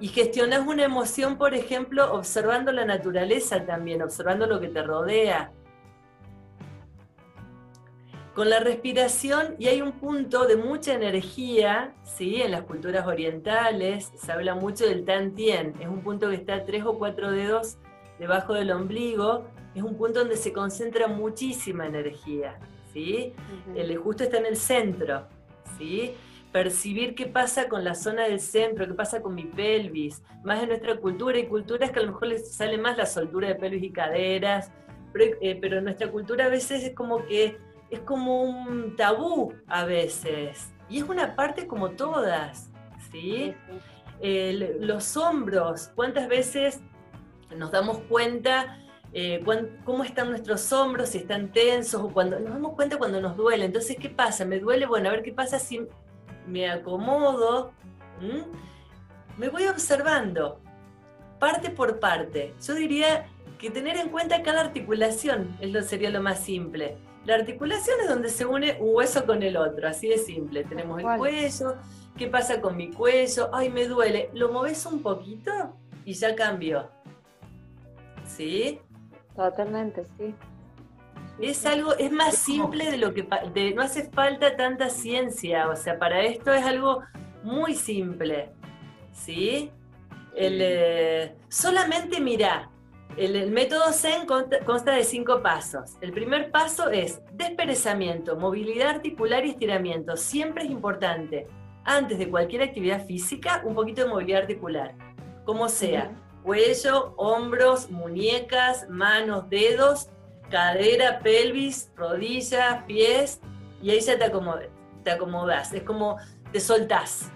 Y gestionas una emoción, por ejemplo, observando la naturaleza también, observando lo que te rodea. Con la respiración, y hay un punto de mucha energía, ¿sí? en las culturas orientales, se habla mucho del tan tien, es un punto que está tres o cuatro dedos debajo del ombligo, es un punto donde se concentra muchísima energía, ¿sí? El justo está en el centro, ¿sí? percibir qué pasa con la zona del centro, qué pasa con mi pelvis, más de nuestra cultura. y culturas que a lo mejor les sale más la soltura de pelvis y caderas, pero, eh, en nuestra cultura a veces es como que es como un tabú a veces. Y es una parte como todas, ¿sí? los hombros, ¿cuántas veces nos damos cuenta eh, cómo están nuestros hombros, si están tensos o cuando nos damos cuenta cuando nos duele. Entonces, ¿qué pasa? ¿Me duele? Bueno, a ver qué pasa si me acomodo, me voy observando, parte por parte. Yo diría que tener en cuenta cada articulación es lo, sería lo más simple. La articulación es donde se une un hueso con el otro, así de simple. Tenemos el cuello, ¿qué pasa con mi cuello? Ay, me duele. Lo moves un poquito y ya cambió. ¿Sí? Totalmente, sí. Es algo, es más simple de lo que, no hace falta tanta ciencia, o sea, para esto es algo muy simple, ¿sí? El, eh, solamente mira, el, método Zen consta, de cinco pasos. El primer paso es desperezamiento, movilidad articular y estiramiento. Siempre es importante, antes de cualquier actividad física, un poquito de movilidad articular, como sea. Cuello, hombros, muñecas, manos, dedos cadera, pelvis, rodillas, pies, y ahí ya te, te acomodas. Es como te soltás,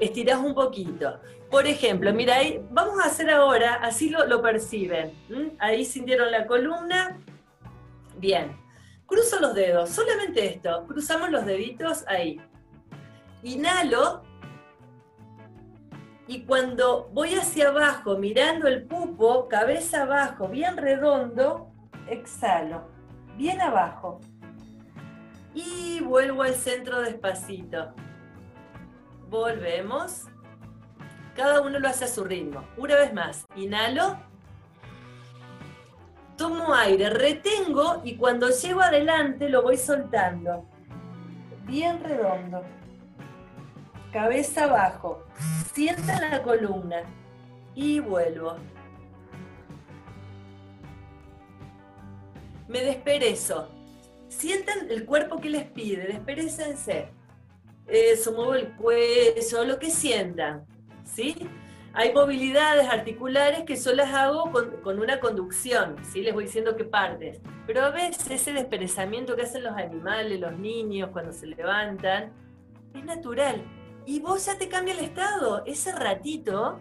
estirás un poquito. Por ejemplo, mira, ahí, vamos a hacer ahora, así lo, perciben. Ahí sintieron la columna. Bien. Cruzo los dedos, solamente esto. Cruzamos los deditos ahí. Inhalo. Y cuando voy hacia abajo, mirando el pupo, cabeza abajo, bien redondo, exhalo, bien abajo. Y vuelvo al centro despacito. Volvemos. Cada uno lo hace a su ritmo. Una vez más, inhalo. Tomo aire, retengo y cuando llego adelante lo voy soltando. Bien redondo. Cabeza abajo. Sienta la columna. Y vuelvo. me desperezo. Sientan el cuerpo que les pide, desperecense. Eso, muevo el cuello, lo que sientan. ¿sí? Hay movilidades articulares que yo las hago con, una conducción, ¿sí? les voy diciendo qué partes. Pero a veces ese desperezamiento que hacen los animales, los niños cuando se levantan, es natural. Y vos ya te cambia el estado. Ese ratito,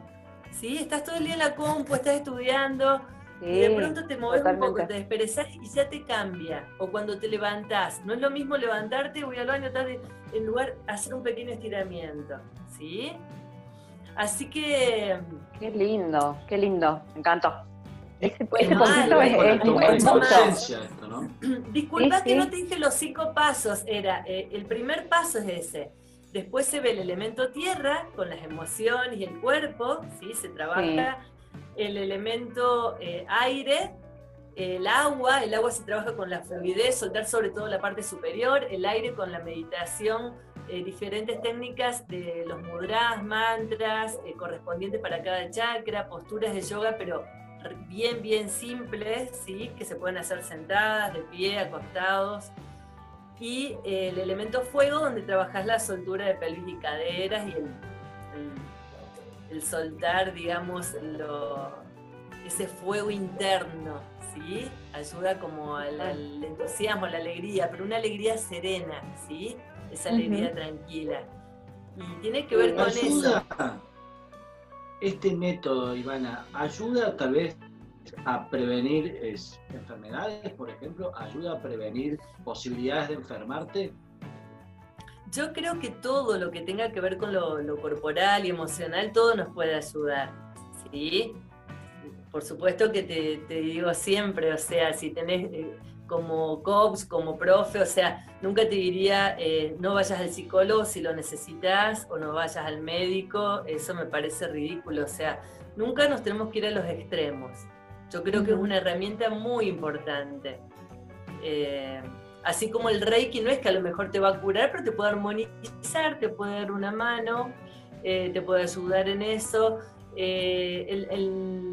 ¿sí? estás todo el día en la compu, estás estudiando, y de pronto te mueves un poco, te desperezás y ya te cambia. O cuando te levantás. No es lo mismo levantarte, voy al baño, tarde, en lugar de hacer un pequeño estiramiento. ¿Sí? Así que. Qué lindo, qué lindo. Me encantó. Ese, ese es, esto, ¿no? Disculpa que no te dije los cinco pasos. Era, eh, el primer paso es ese. Después se ve el elemento tierra con las emociones y el cuerpo, ¿sí? Se trabaja el elemento eh, aire, el agua, el agua se trabaja con la fluidez, soltar sobre todo la parte superior, el aire con la meditación, eh, diferentes técnicas de los mudras, mantras, eh, correspondientes para cada chakra, posturas de yoga, pero bien, bien simples, ¿sí? que se pueden hacer sentadas, de pie, acostados. y eh, el elemento fuego, donde trabajas la soltura de pelvis y caderas y el, el, soltar, digamos, ese fuego interno, ¿sí? Ayuda como al, entusiasmo, a la alegría, pero una alegría serena, ¿sí? Esa alegría tranquila. Y tiene que ver con eso. Este método, Ivana, ayuda tal vez a prevenir enfermedades, por ejemplo? ¿Ayuda a prevenir posibilidades de enfermarte? Yo creo que todo lo que tenga que ver con lo, corporal y emocional, todo nos puede ayudar, ¿sí? Por supuesto que te, digo siempre, o sea, si tenés eh, como coach, como profe, o sea, nunca te diría eh, no vayas al psicólogo si lo necesitas o no vayas al médico, eso me parece ridículo, o sea, nunca nos tenemos que ir a los extremos. Yo creo que es una herramienta muy importante. Eh, así como el Reiki no es que a lo mejor te va a curar, pero te puede armonizar, te puede dar una mano, eh, te puede ayudar en eso. Eh,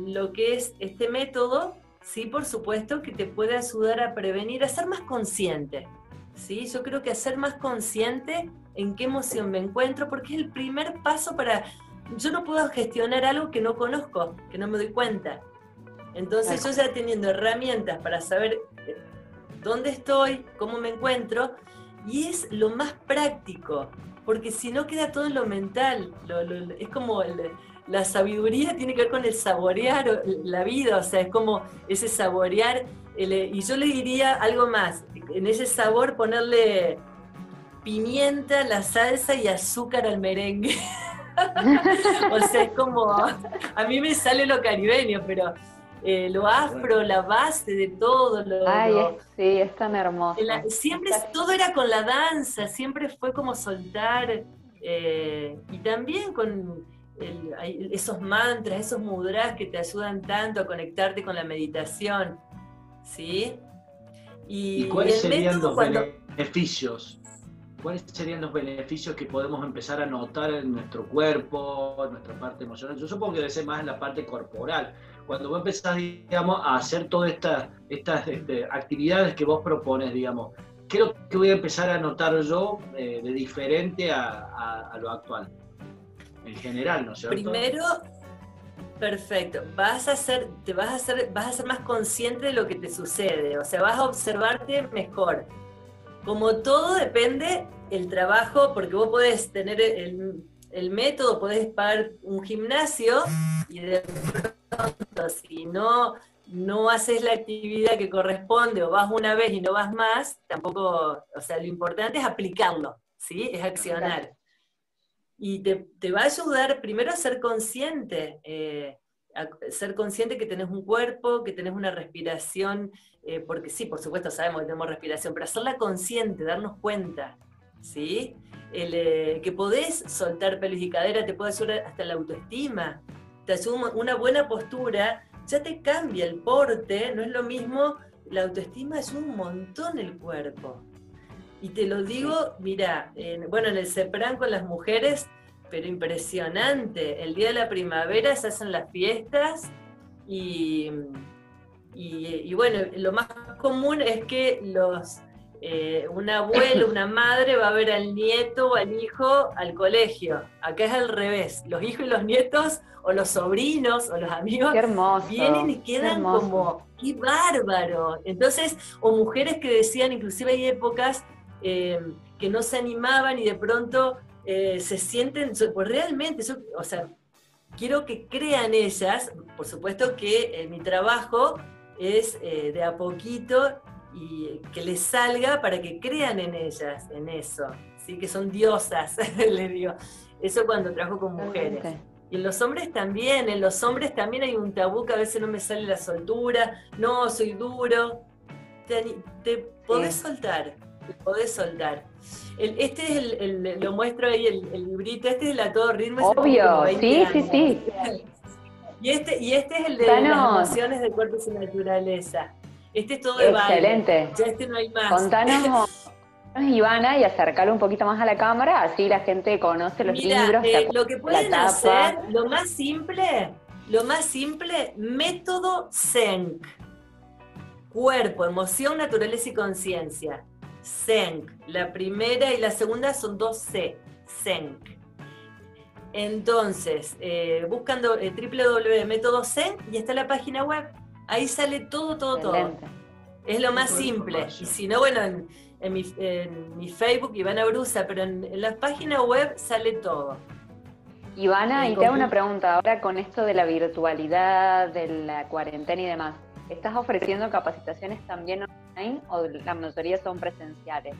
lo que es este método, sí, por supuesto, que te puede ayudar a prevenir, a ser más consciente. ¿sí? Yo creo que a ser más consciente en qué emoción me encuentro, porque es el primer paso para... Yo no puedo gestionar algo que no conozco, que no me doy cuenta. Entonces yo ya teniendo herramientas para saber dónde estoy, cómo me encuentro, y es lo más práctico, porque si no queda todo lo mental, es como la sabiduría tiene que ver con el saborear la vida, o sea, es como ese saborear, y yo le diría algo más, en ese sabor ponerle pimienta, la salsa y azúcar al merengue. o sea, es como, a mí me sale lo caribeño, pero eh, lo afro, la base de todo. Lo, Ay, sí, es tan hermoso. siempre todo era con la danza, siempre fue como soltar, eh, y también con esos mantras, esos mudras que te ayudan tanto a conectarte con la meditación. ¿Sí? ¿Y, cuáles serían los beneficios? ¿Cuáles serían los beneficios que podemos empezar a notar en nuestro cuerpo, en nuestra parte emocional? Yo supongo que debe ser más en la parte corporal, cuando vos empezás, digamos, a hacer todas estas, estas este, actividades que vos propones, digamos, ¿qué es lo que voy a empezar a notar yo eh, de diferente a, lo actual? En general, ¿no es cierto? Primero, perfecto, vas a ser, te vas a hacer, vas a ser más consciente de lo que te sucede, o sea, vas a observarte mejor. Como todo depende el trabajo, porque vos podés tener el, el método, podés pagar un gimnasio y de si no, no haces la actividad que corresponde o vas una vez y no vas más, tampoco, o sea, lo importante es aplicarlo, ¿sí? Es accionar. Y te, va a ayudar primero a ser consciente, eh, a ser consciente que tenés un cuerpo, que tenés una respiración, eh, porque sí, por supuesto sabemos que tenemos respiración, pero hacerla consciente, darnos cuenta, ¿sí? El, eh, que podés soltar pelos y cadera te puede ayudar hasta la autoestima, te ayuda una buena postura, ya te cambia el porte, no es lo mismo, la autoestima es un montón el cuerpo. Y te lo digo, mira, bueno, en el CEPRAN con las mujeres, pero impresionante, el día de la primavera se hacen las fiestas y, y bueno, lo más común es que los eh, un abuelo, una madre va a ver al nieto o al hijo al colegio. Acá es al revés. Los hijos y los nietos, o los sobrinos, o los amigos, vienen y quedan como, ¡qué bárbaro! Entonces, o mujeres que decían, inclusive hay épocas eh, que no se animaban y de pronto eh, se sienten, pues realmente, o sea, quiero que crean ellas, por supuesto que mi trabajo es de a poquito y que les salga para que crean en ellas, en eso, ¿sí? que son diosas, le digo. Eso cuando trabajo con mujeres. Y en los hombres también, en los hombres también hay un tabú que a veces no me sale la soltura, no, soy duro. Te, podés soltar, te podés soltar. este es el, lo muestro ahí, el, librito, este es el a todo ritmo. Obvio, sí, sí, sí. Y este, y este es el de las emociones del cuerpo y su naturaleza. Este es todo de Excelente. Ya este no hay más. Contanos, Ivana, y acercarlo un poquito más a la cámara, así la gente conoce los libros. Eh, lo que pueden hacer, lo más simple, lo más simple, método Zen. Cuerpo, emoción, naturaleza y conciencia. Senk. La primera y la segunda son dos C, Senk. Entonces, eh, buscando eh, www.método Senk y está la página web. Ahí sale todo, todo, todo. Es lo más simple. Y si no, bueno, en, mi, Facebook, Ivana Brusa, pero en, en la página web sale todo. Ivana, y te hago una pregunta ahora con esto de la virtualidad, de la cuarentena y demás. ¿Estás ofreciendo capacitaciones también online o la mayoría son presenciales?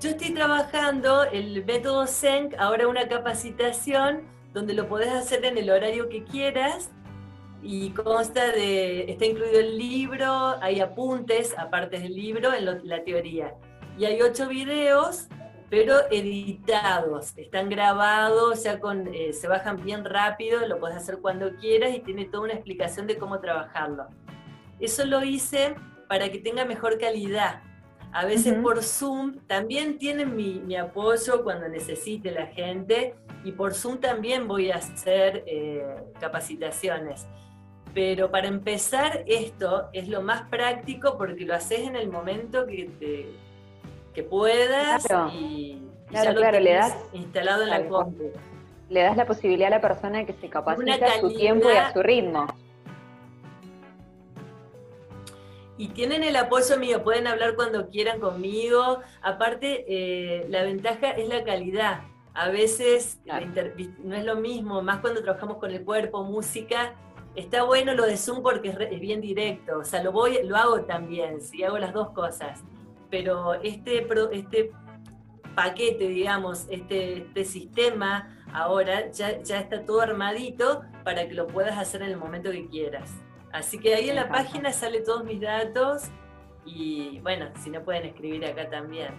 Yo estoy trabajando el método Senk, ahora una capacitación donde lo podés hacer en el horario que quieras y consta de, está incluido el libro, hay apuntes aparte del libro en la teoría. Y hay ocho videos pero editados, están grabados, ya con, eh, se bajan bien rápido, lo puedes hacer cuando quieras y tiene toda una explicación de cómo trabajarlo. Eso lo hice para que tenga mejor calidad. A veces por Zoom también tienen mi, apoyo cuando necesite la gente y por Zoom también voy a hacer eh, capacitaciones. Pero para empezar esto es lo más práctico porque lo haces en el momento que te, que puedas y, ya lo le das instalado en la compu. Le das la posibilidad a la persona que se capacite a su tiempo y a su ritmo. Y tienen el apoyo mío, pueden hablar cuando quieran conmigo. Aparte, eh, la ventaja es la calidad. A veces no es lo mismo, más cuando trabajamos con el cuerpo, música. Está bueno lo de Zoom porque es, bien directo. O sea, lo, voy, lo hago también, si hago las dos cosas pero este, este paquete, digamos, este, este sistema ahora ya, está todo armadito para que lo puedas hacer en el momento que quieras. Así que ahí en la página sale todos mis datos y bueno, si no pueden escribir acá también.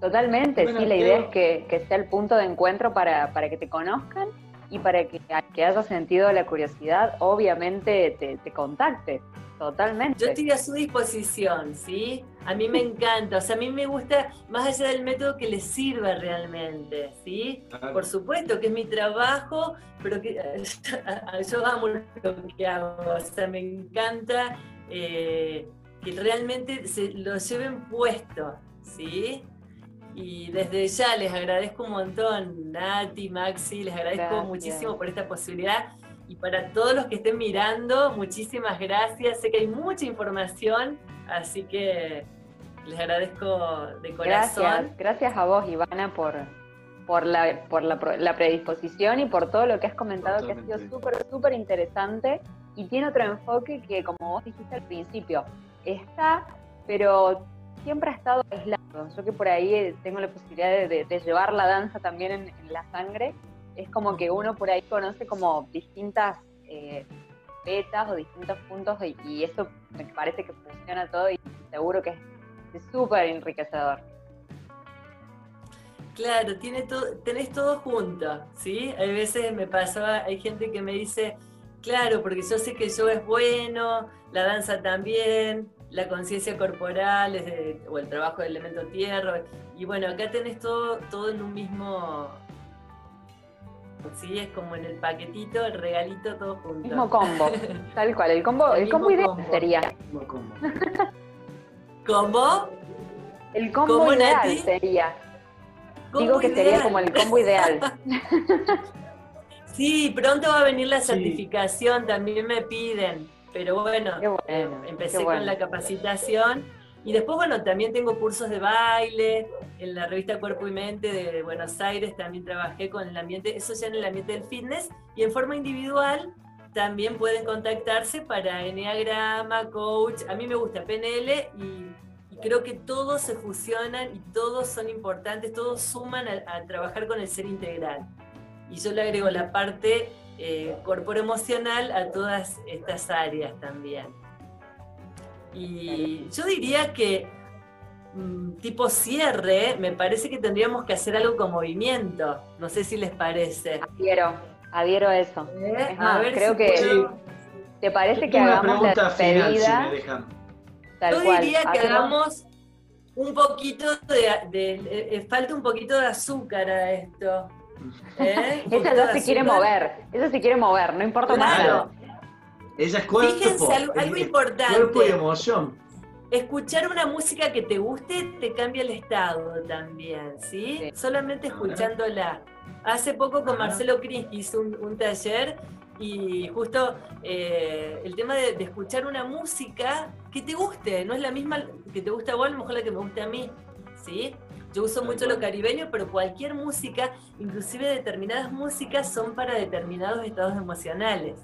Totalmente, sí, la idea es que, sea el punto de encuentro para, que te conozcan y para que, que hayas sentido la curiosidad, obviamente te, te contacte. Totalmente. Yo estoy a su disposición, ¿sí? A mí me encanta, o sea, a mí me gusta, más allá del método, que les sirva realmente, ¿sí? Por supuesto que es mi trabajo, pero que yo amo lo que hago, o sea, me encanta eh, que realmente se lo lleven puesto, ¿sí? Y desde ya les agradezco un montón, Nati, Maxi, les agradezco muchísimo por esta posibilidad y para todos los que estén mirando, muchísimas gracias. Sé que hay mucha información, así que les agradezco de corazón. Gracias, gracias a vos, Ivana, por, por, la, por la, predisposición y por todo lo que has comentado, que ha sido súper, súper interesante y tiene otro enfoque que, como vos dijiste al principio, está, pero siempre ha estado aislado. Yo que por ahí tengo la posibilidad de, llevar la danza también en la sangre, es como que uno por ahí conoce como distintas eh, o distintos puntos y, eso me parece que funciona todo y seguro que es súper enriquecedor. Claro, tiene tenés todo junto, ¿sí? Hay veces me pasaba, hay gente que me dice, claro, porque yo sé que yoga es bueno, la danza también, la conciencia corporal o el trabajo del elemento tierra, y bueno, acá tenés todo, todo en un mismo Sí, es como en el paquetito, el regalito, todo junto. Mismo combo, tal cual. El combo, el, combo ideal sería. combo. El combo ideal sería. Digo que sería como el combo ideal. sí, pronto va a venir la certificación, también me piden. Pero bueno, empecé con la capacitación. Y después, bueno, también tengo cursos de baile, en la revista Cuerpo y Mente de Buenos Aires. También trabajé con el ambiente, eso ya en el ambiente del fitness, y en forma individual también pueden contactarse para Enneagrama, Coach, a mí me gusta PNL y, creo que todos se fusionan y todos son importantes, todos suman a, trabajar con el ser integral. Y yo le agrego la parte eh, corporo-emocional a todas estas áreas también. Y yo diría que mm, tipo cierre, me parece que tendríamos que hacer algo con movimiento. No sé si les parece. Adhiero, adhiero a eso. ¿Eh? Es más, creo que te parece que hagamos la despedida. Yo diría que hagamos un poquito de, eh, eh, falta un poquito de azúcar a esto. ¿Eh? Ella no se quiere mover, ella se quiere mover, no importa claro. Ella es cuerpo. Fíjense algo, importante. Cuerpo y emoción. escuchar una música que te guste te cambia el estado también, ¿sí? Sí. Solamente escuchándola. Hace poco con. Marcelo Cris hice un, un taller y justo eh, el tema de, de escuchar una música que te guste, no es la misma que te gusta a vos, a lo mejor la que me gusta a mí, ¿sí? Yo uso mucho cual. lo caribeño, pero cualquier música, inclusive determinadas músicas, son para determinados estados emocionales.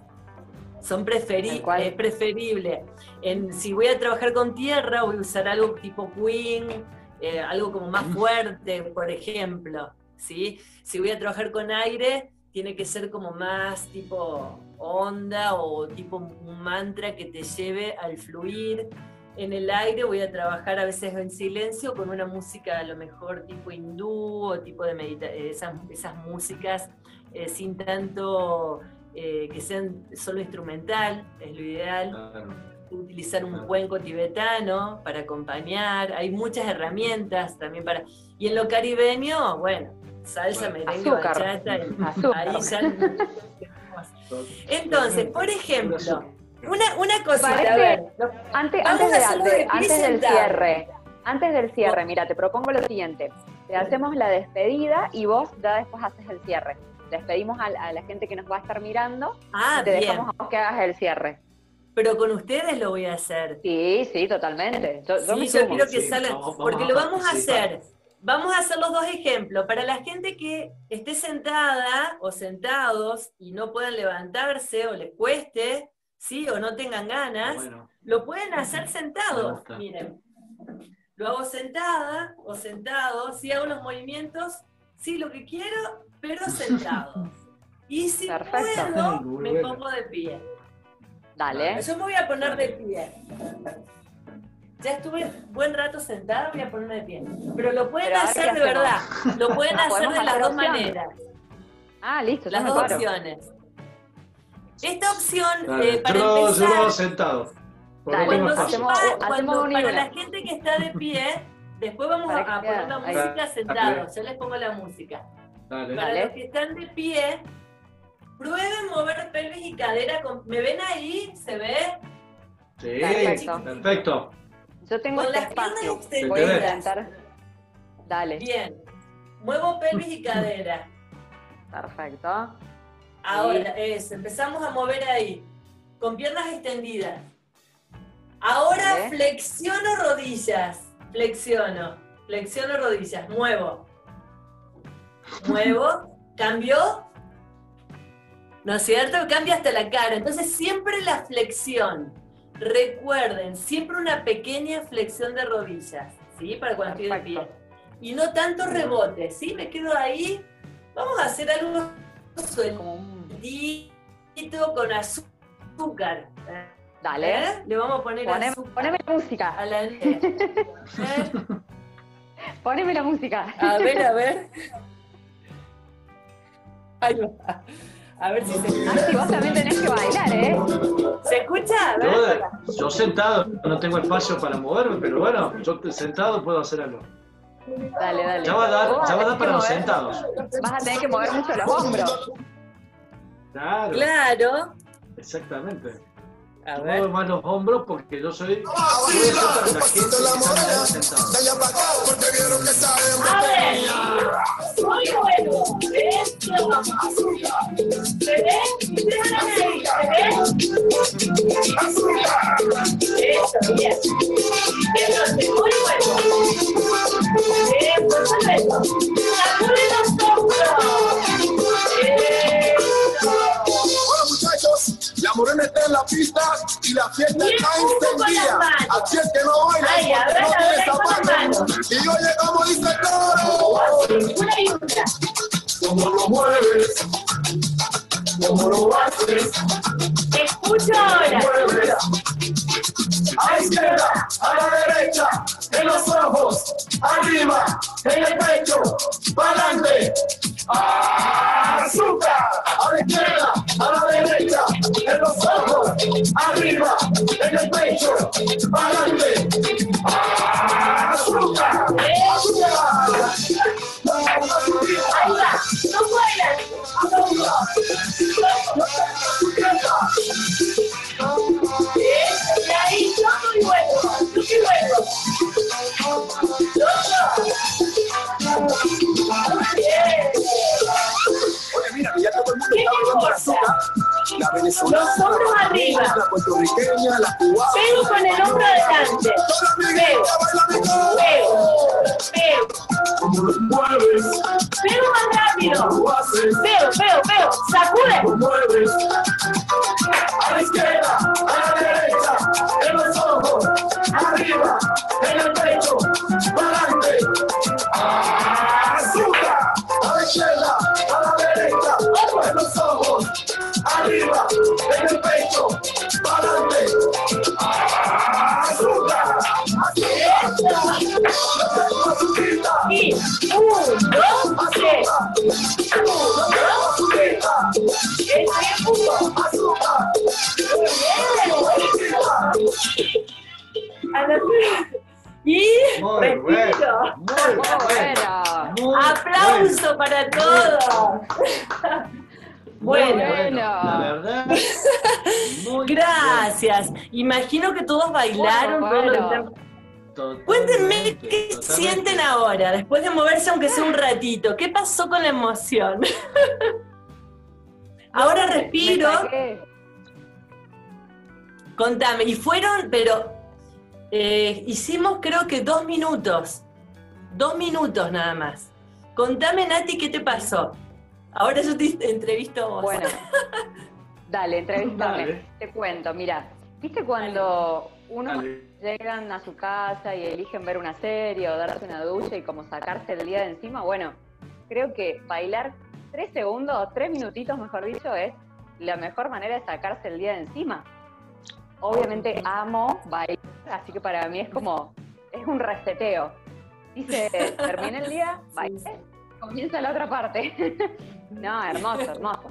Son preferi es preferible. En, si voy a trabajar con tierra, voy a usar algo tipo Queen, eh, algo como más fuerte, por ejemplo. ¿sí? Si voy a trabajar con aire, tiene que ser como más tipo onda o tipo un mantra que te lleve al fluir. En el aire voy a trabajar a veces en silencio con una música a lo mejor tipo hindú o tipo de medita esas, esas músicas eh, sin tanto eh, que sean solo instrumental, es lo ideal Claro. utilizar un Claro. cuenco tibetano para acompañar, hay muchas herramientas también para... Y en lo caribeño, bueno, salsa, Bueno. merengue, Azúcar. bachata, y ahí ya... Entonces, por ejemplo, una, una cosita, a Parece- ver, Antes, antes, de- de- del cierre, antes del cierre, mira, te propongo lo siguiente. Te hacemos la despedida y vos ya después haces el cierre. Despedimos a, a la gente que nos va a estar mirando ah, y te bien, dejamos a vos que hagas el cierre. pero con ustedes lo voy a hacer. Sí, sí, totalmente. Yo, yo Sí, me yo sumo. quiero que Sí, salgan, vamos- vamos porque a lo vamos a hacer. Vamos a hacer los dos ejemplos. Para la gente que esté sentada o sentados y no puedan levantarse o les cueste, ¿sí? O no tengan ganas, Bueno, lo pueden hacer gusta. Miren, lo hago sentada o sentado, sí hago los movimientos, sí lo que quiero, pero sentados. Y si Perfecto. puedo, me bueno. pongo de pie. Dale. Yo me voy a poner de pie. Ya estuve buen rato sentada, voy a ponerme de pie. Pero lo pueden Pero hacer ¿qué de hacemos? verdad. Lo pueden Ah, hacer de las dos maneras. Ah, listo, Las dos opciones. Esta opción, dale, eh, para yo, yo lo empezar, hago sentado. Porque Dale, tengo cuando, espacio. hacemos- sepa- hacemos cuando- un y para la gente que está de pie, después vamos a, poner la música Ah, sentados. Yo les pongo la música. Dale. Para Dale. los que están de pie, prueben mover pelvis y cadera. con- ¿Me ven ahí? ¿Se ve? Sí, Perfecto. perfecto. Yo tengo Con este las piernas espacio. extendidas. Voy a intentar. Dale, Bien. Muevo pelvis y cadera. perfecto. Ahora, eso, empezamos a mover ahí. Con piernas extendidas. Ahora flexiono rodillas. Flexiono. Flexiono rodillas. Muevo. Muevo. ¿Cambió? ¿No es cierto? Cambia hasta la cara. Entonces siempre la flexión. Recuerden, siempre una pequeña flexión de rodillas. ¿Sí? Para cuando estoy de pie. Y no tanto rebote. ¿Sí? Me quedo ahí. Vamos a hacer algo suelto Con azúcar. Dale. ¿Eh? Le vamos a poner Poneme, azúcar poneme la música. a la ¿Eh? Poneme la música. A ver, a ver. Ahí va. A ver si se Ah, escucha. sí, vos también tenés que bailar, ¿eh? ¿Se escucha? A ver. Yo, yo sentado, no tengo espacio para moverme, pero bueno, yo sentado puedo hacer algo. Dale, dale. Ya va a dar, ya va a dar para los sentados. Vas a tener que mover mucho los hombros. Claro, Claro. exactamente. A Yo ver. muevo más los hombros porque yo soy. Yo voy a hacer para la gente que está sentada. A ver. Muy bueno. Esto. ¿Se ve? Déjala ahí. ¿Se ve? Eso, bien. Muy bueno. Bien, perfecto. Sacude los hombros. Morena está en la pista y la fiesta está encendida. Así es que no baila Ay, a porque ver, no a tiene ver, con las zapatos. Y yo llegamos dice y una. ¿Cómo lo mueves? ¿Cómo lo haces? Escucho ahora. Mueves. A la izquierda, a la derecha, en los ojos, arriba, en el pecho, para adelante. Azúcar, a la izquierda, arriba, en el pecho, adelante, azúcar, azúcar. Ayuda, no puedes. Y ahí yo soy bueno, yo soy bueno. Los hombros arriba. Pego con el hombro adelante. Pego. Pego. Pego. Pego más rápido. Pego, pego, pego. Sacude. A la izquierda, para adelante. Azúcar, azuquita, Y un, dos, tres. azuquita, punto. azúcar, A la- Y Muy respiro. bueno. Muy Muy bueno. bueno. Muy Aplauso para todos. Bueno, la verdad. Muy gracias. Imagino que todos bailaron. Bueno, Totalmente, Cuéntenme qué totalmente. sienten ahora, después de moverse aunque sea un ratito. ¿Qué pasó con la emoción? ahora respiro. Contame, y fueron, pero eh, hicimos creo que dos minutos. Dos minutos nada más. Contame, Nati, ¿qué te pasó? Ahora yo te entrevisto a vos. Bueno, dale, entrevistame. Dale. Te cuento, mira, ¿viste cuando uno Dale. llegan a su casa y eligen ver una serie o darse una ducha y como sacarse el día de encima? Bueno, creo que bailar tres segundos o tres minutitos, mejor dicho, es la mejor manera de sacarse el día de encima. Obviamente amo bailar, así que para mí es como, es un reseteo. Dice, termina el día, bailé, comienza la otra parte. no, hermoso, hermoso.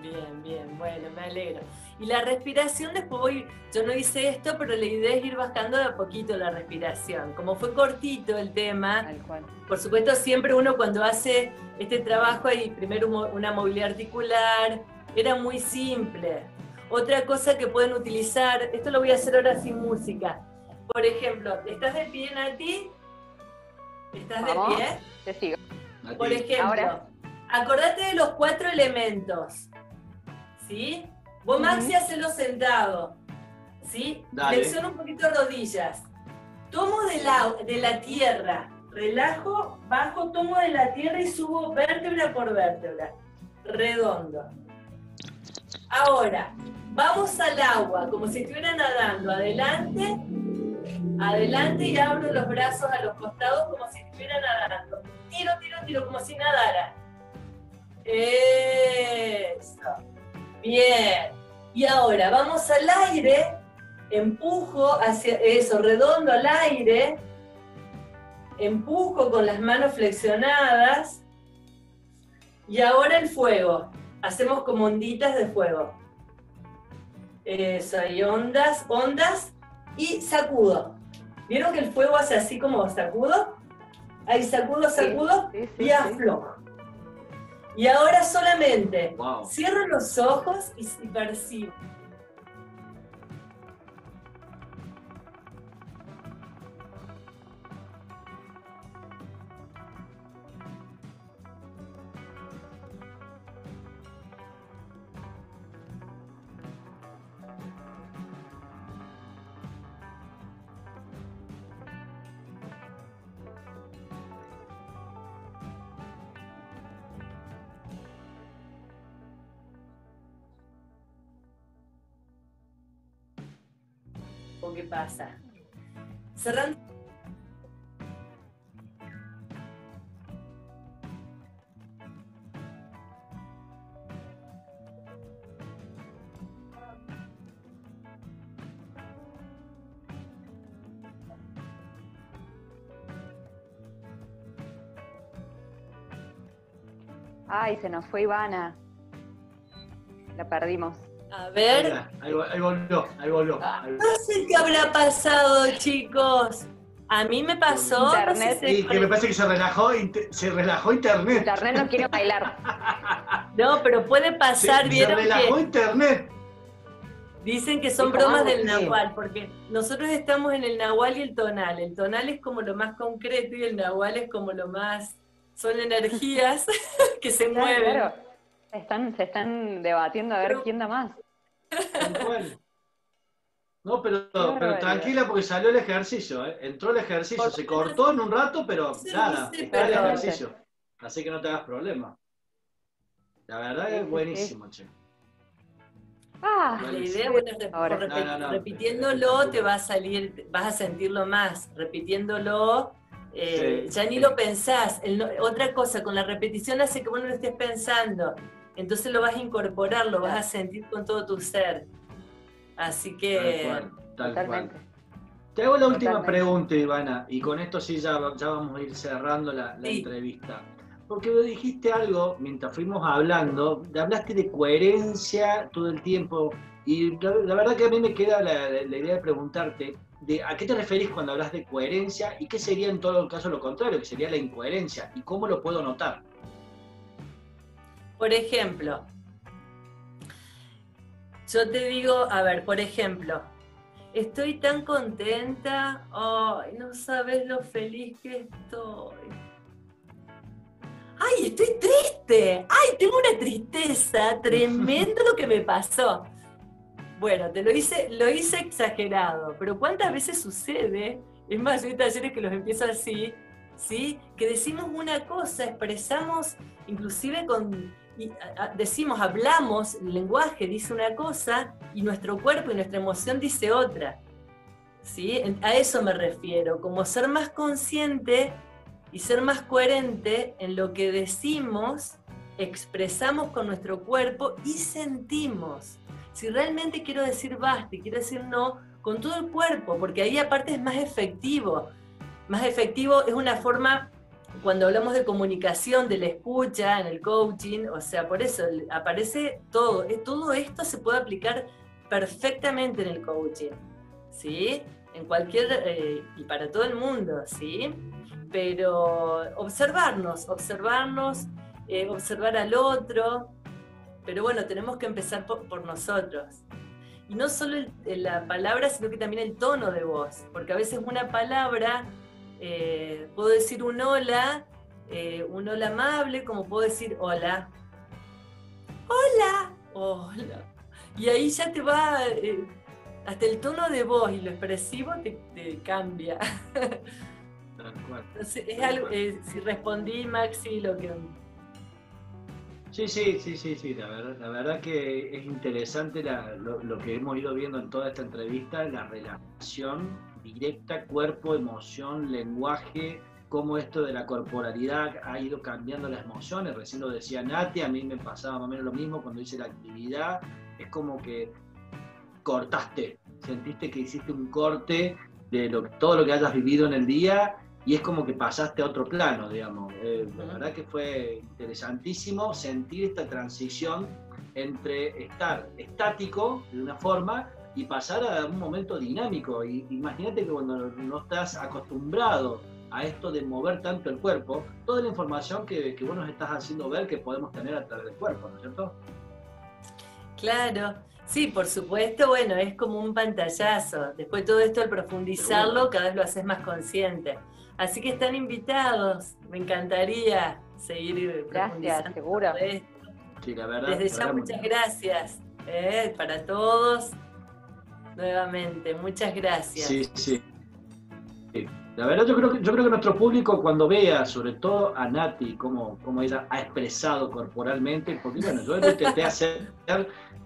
Bien, bien, bueno, me alegro. Y la respiración, después voy, yo no hice esto, pero la idea es ir bajando de a poquito la respiración. Como fue cortito el tema, Tal cual. por supuesto siempre uno cuando hace este trabajo hay primero una movilidad articular, era muy simple. Otra cosa que pueden utilizar, esto lo voy a hacer ahora sin música. Por ejemplo, ¿estás de pie, Nati? ¿Estás de pie? Te sigo. Por ejemplo, Ahora. acordate de los cuatro elementos. ¿Sí? Vos. Maxi, hacelo sentado. ¿Sí? Dale. Flexiona un poquito rodillas. Tomo de la, de la tierra. Relajo, bajo, tomo de la tierra y subo vértebra por vértebra. Redondo. Ahora, vamos al agua, como si estuviera nadando. Adelante, adelante y abro los brazos a los costados como si estuviera nadando. Tiro, tiro, tiro, como si nadara. Eso. Bien. Y ahora vamos al aire, empujo hacia eso, redondo al aire, empujo con las manos flexionadas. Y ahora el fuego. Hacemos como onditas de fuego. Eso, y ondas, ondas y sacudo. ¿Vieron que el fuego hace así como sacudo? Ahí sacudo, sacudo Sí, sí, y sí. aflojo. Y ahora solamente Wow. cierro los ojos y, y percibo. ¿O qué pasa? Cerrando. Ay, se nos fue Ivana. La perdimos. A ver. Ahí, ahí volvió, ahí volvió. ahí volvió. No sé qué habrá pasado, chicos. A mí me pasó. no sé Internet. si- Y que me parece que se relajó, se relajó internet. Internet no quiere bailar. No, pero puede Se, pasar, se vieron relajó que internet. dicen que son bromas "Vamos, del sí". nahual, porque nosotros estamos en el nahual y el tonal. El tonal es como lo más concreto y el nahual es como lo más, son energías que se Claro, mueven. claro. Se están, se están debatiendo a ver Pero- quién da más. Tal cual. No, pero, tranquila porque salió el ejercicio, ¿eh? entró el ejercicio, se cortó en un rato, pero nada, está el ejercicio. Así que no te hagas problema. La verdad es buenísimo, che. Ah, La idea bueno, es rep- Ahora. por No, repet- no, no. repitiéndolo te va a salir, vas a sentirlo más. Repitiéndolo, eh, Sí, ya ni sí. lo pensás. El otra cosa, con la repetición hace que vos no lo estés pensando. Entonces lo vas a incorporar, lo vas a sentir con todo tu ser. Así Tal que cual, tal totalmente. cual. Te hago la última Totalmente. pregunta, Ivana, y con esto sí ya, ya vamos a ir cerrando la, la Sí. entrevista. Porque me dijiste algo mientras fuimos hablando, te hablaste de coherencia todo el tiempo, y la, la verdad que a mí me queda la, la idea de preguntarte, de ¿a qué te referís cuando hablas de coherencia y qué sería en todo caso lo contrario, que sería la incoherencia? ¿Y cómo lo puedo notar? Por ejemplo, yo te digo, a ver, por ejemplo, estoy tan contenta, ay, no sabes lo feliz que estoy. Ay, estoy triste, ay, tengo una tristeza tremendo lo que me pasó. Bueno, te lo hice, lo hice exagerado, pero ¿cuántas veces sucede? Es más, yo hay talleres que los empiezo así, ¿sí? Que decimos una cosa, expresamos inclusive con, y, decimos, hablamos, el lenguaje dice una cosa y nuestro cuerpo y nuestra emoción dice otra. ¿sí? A eso me refiero, como ser más consciente y ser más coherente en lo que decimos, expresamos con nuestro cuerpo y sentimos. Si realmente quiero decir basta y quiero decir no, con todo el cuerpo, porque ahí aparte es más efectivo. Más efectivo es una forma cuando hablamos de comunicación, de la escucha, en el coaching, o sea, por eso aparece todo. Eh, Todo esto se puede aplicar perfectamente en el coaching, ¿sí? En cualquier, eh, y para todo el mundo, ¿sí? Pero observarnos, observarnos, eh, observar al otro, pero bueno, tenemos que empezar por, por nosotros. Y no solo el- la palabra, sino que también el tono de voz, porque a veces una palabra eh, puedo decir un hola, eh, un hola amable, como puedo decir hola. Hola, hola. Y ahí ya te va, eh, hasta el tono de voz y lo expresivo te, te cambia. Entonces, es algo, si respondí, Maxi, lo que... Sí, sí, sí, sí, sí, la verdad, la verdad que es interesante la- lo, lo que hemos ido viendo en toda esta entrevista, la relación directa, cuerpo, emoción, lenguaje, cómo esto de la corporalidad ha ido cambiando las emociones, recién lo decía Nati, a mí me pasaba más o menos lo mismo cuando hice la actividad, es como que cortaste, sentiste que hiciste un corte de lo, todo lo que hayas vivido en el día y es como que pasaste a otro plano, digamos. Eh, la verdad que fue interesantísimo sentir esta transición entre estar estático de una forma y pasar a un momento dinámico. Y imagínate que cuando no estás acostumbrado a esto de mover tanto el cuerpo, toda la información que, que vos nos estás haciendo ver que podemos tener a través del cuerpo, ¿no es cierto? Claro, sí, por supuesto, bueno, es como un pantallazo. Después todo esto al profundizarlo, cada vez lo haces más consciente. Así que están invitados, me encantaría seguir Gracias, profundizando seguro. esto. Sí, la verdad. Desde ya muchas gracias eh, para todos. Nuevamente, muchas gracias. Sí, sí. La verdad yo creo, que, yo creo que nuestro público cuando vea, sobre todo a Nati, cómo, cómo ella ha expresado corporalmente, porque bueno, yo lo intenté hacer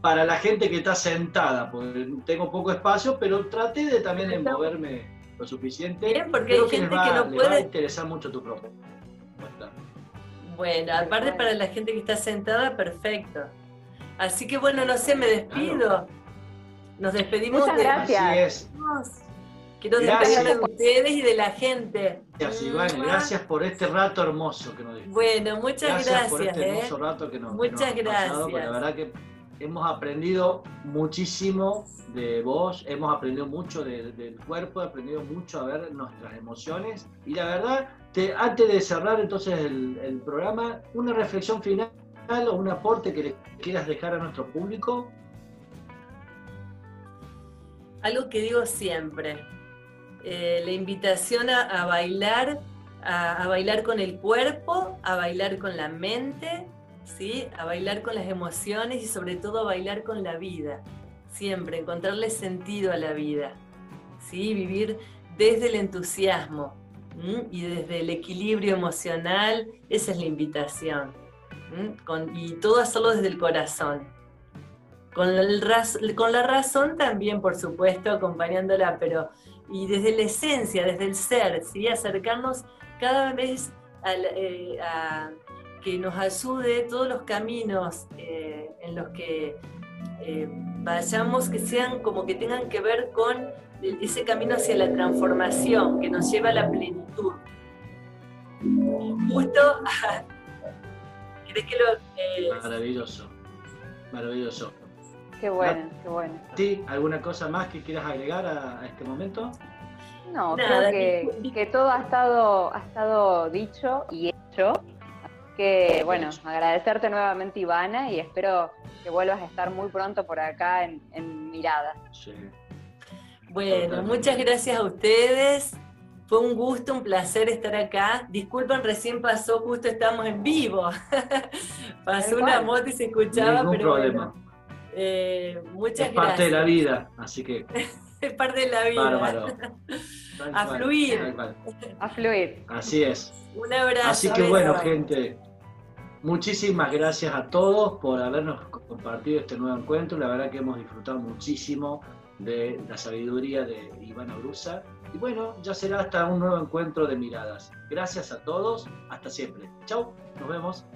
para la gente que está sentada, porque tengo poco espacio, pero traté de también de moverme lo suficiente. Bien, porque Creo hay gente les va, que no les va a puede- interesar mucho tu propuesta. Bueno, aparte para la gente que está sentada, perfecto. Así que bueno, no sé, me despido. Nos despedimos Muchas de gracias. Así es. Quiero Gracias. despedirme de ustedes y de la gente. Gracias, Iván. Mua. Gracias por este rato hermoso que nos diste. Bueno, muchas gracias. por este ¿eh? hermoso rato que nos, que Muchas nos ha pasado, porque gracias. la verdad que hemos aprendido muchísimo de vos, hemos aprendido mucho de- del cuerpo, he aprendido mucho a ver nuestras emociones. Y la verdad, te- antes de cerrar entonces el, el programa, una reflexión final o un aporte que le quieras dejar a nuestro público. Algo que digo siempre, eh, la invitación a, bailar, a, a bailar con el cuerpo, a bailar con la mente ¿sí? A bailar con las emociones y sobre todo a bailar con la vida. Siempre, encontrarle sentido a la vida. ¿sí? Vivir desde el entusiasmo y desde el equilibrio emocional, esa es la invitación. y todo hacerlo desde el corazón. Con, con la razón también, por supuesto, acompañándola, pero y desde la esencia, desde el ser, ¿sí? acercarnos cada vez eh, a, que nos ayude todos los caminos eh, en los que eh, vayamos, que sean como que tengan que ver con ese camino hacia la transformación, que nos lleva a la plenitud. Justo, ¿crees que lo...? Maravilloso, maravilloso. Qué bueno, qué bueno. ¿Sí? ¿Alguna cosa más que quieras agregar a, este momento? No, creo que, todo ha estado, ha estado dicho y hecho. Que bueno, agradecerte nuevamente Ivana y espero que vuelvas a estar muy pronto por acá en, en Mirada. Sí. Bueno, muchas gracias a ustedes. Fue un gusto, un placer estar acá. Disculpen, recién pasó, justo estamos en vivo. pasó una moto y se escuchaba, pero problema. Eh, muchas es parte de la vida, así que. es parte de la vida. Bárbaro. a fluir. A fluir. Así es. Un abrazo. Así que bueno, gente. Muchísimas gracias a todos por habernos compartido este nuevo encuentro. La verdad que hemos disfrutado muchísimo de la sabiduría de Ivana Brusa. Y bueno, ya será hasta un nuevo encuentro de miradas. Gracias a todos. Hasta siempre. Chao. Nos vemos.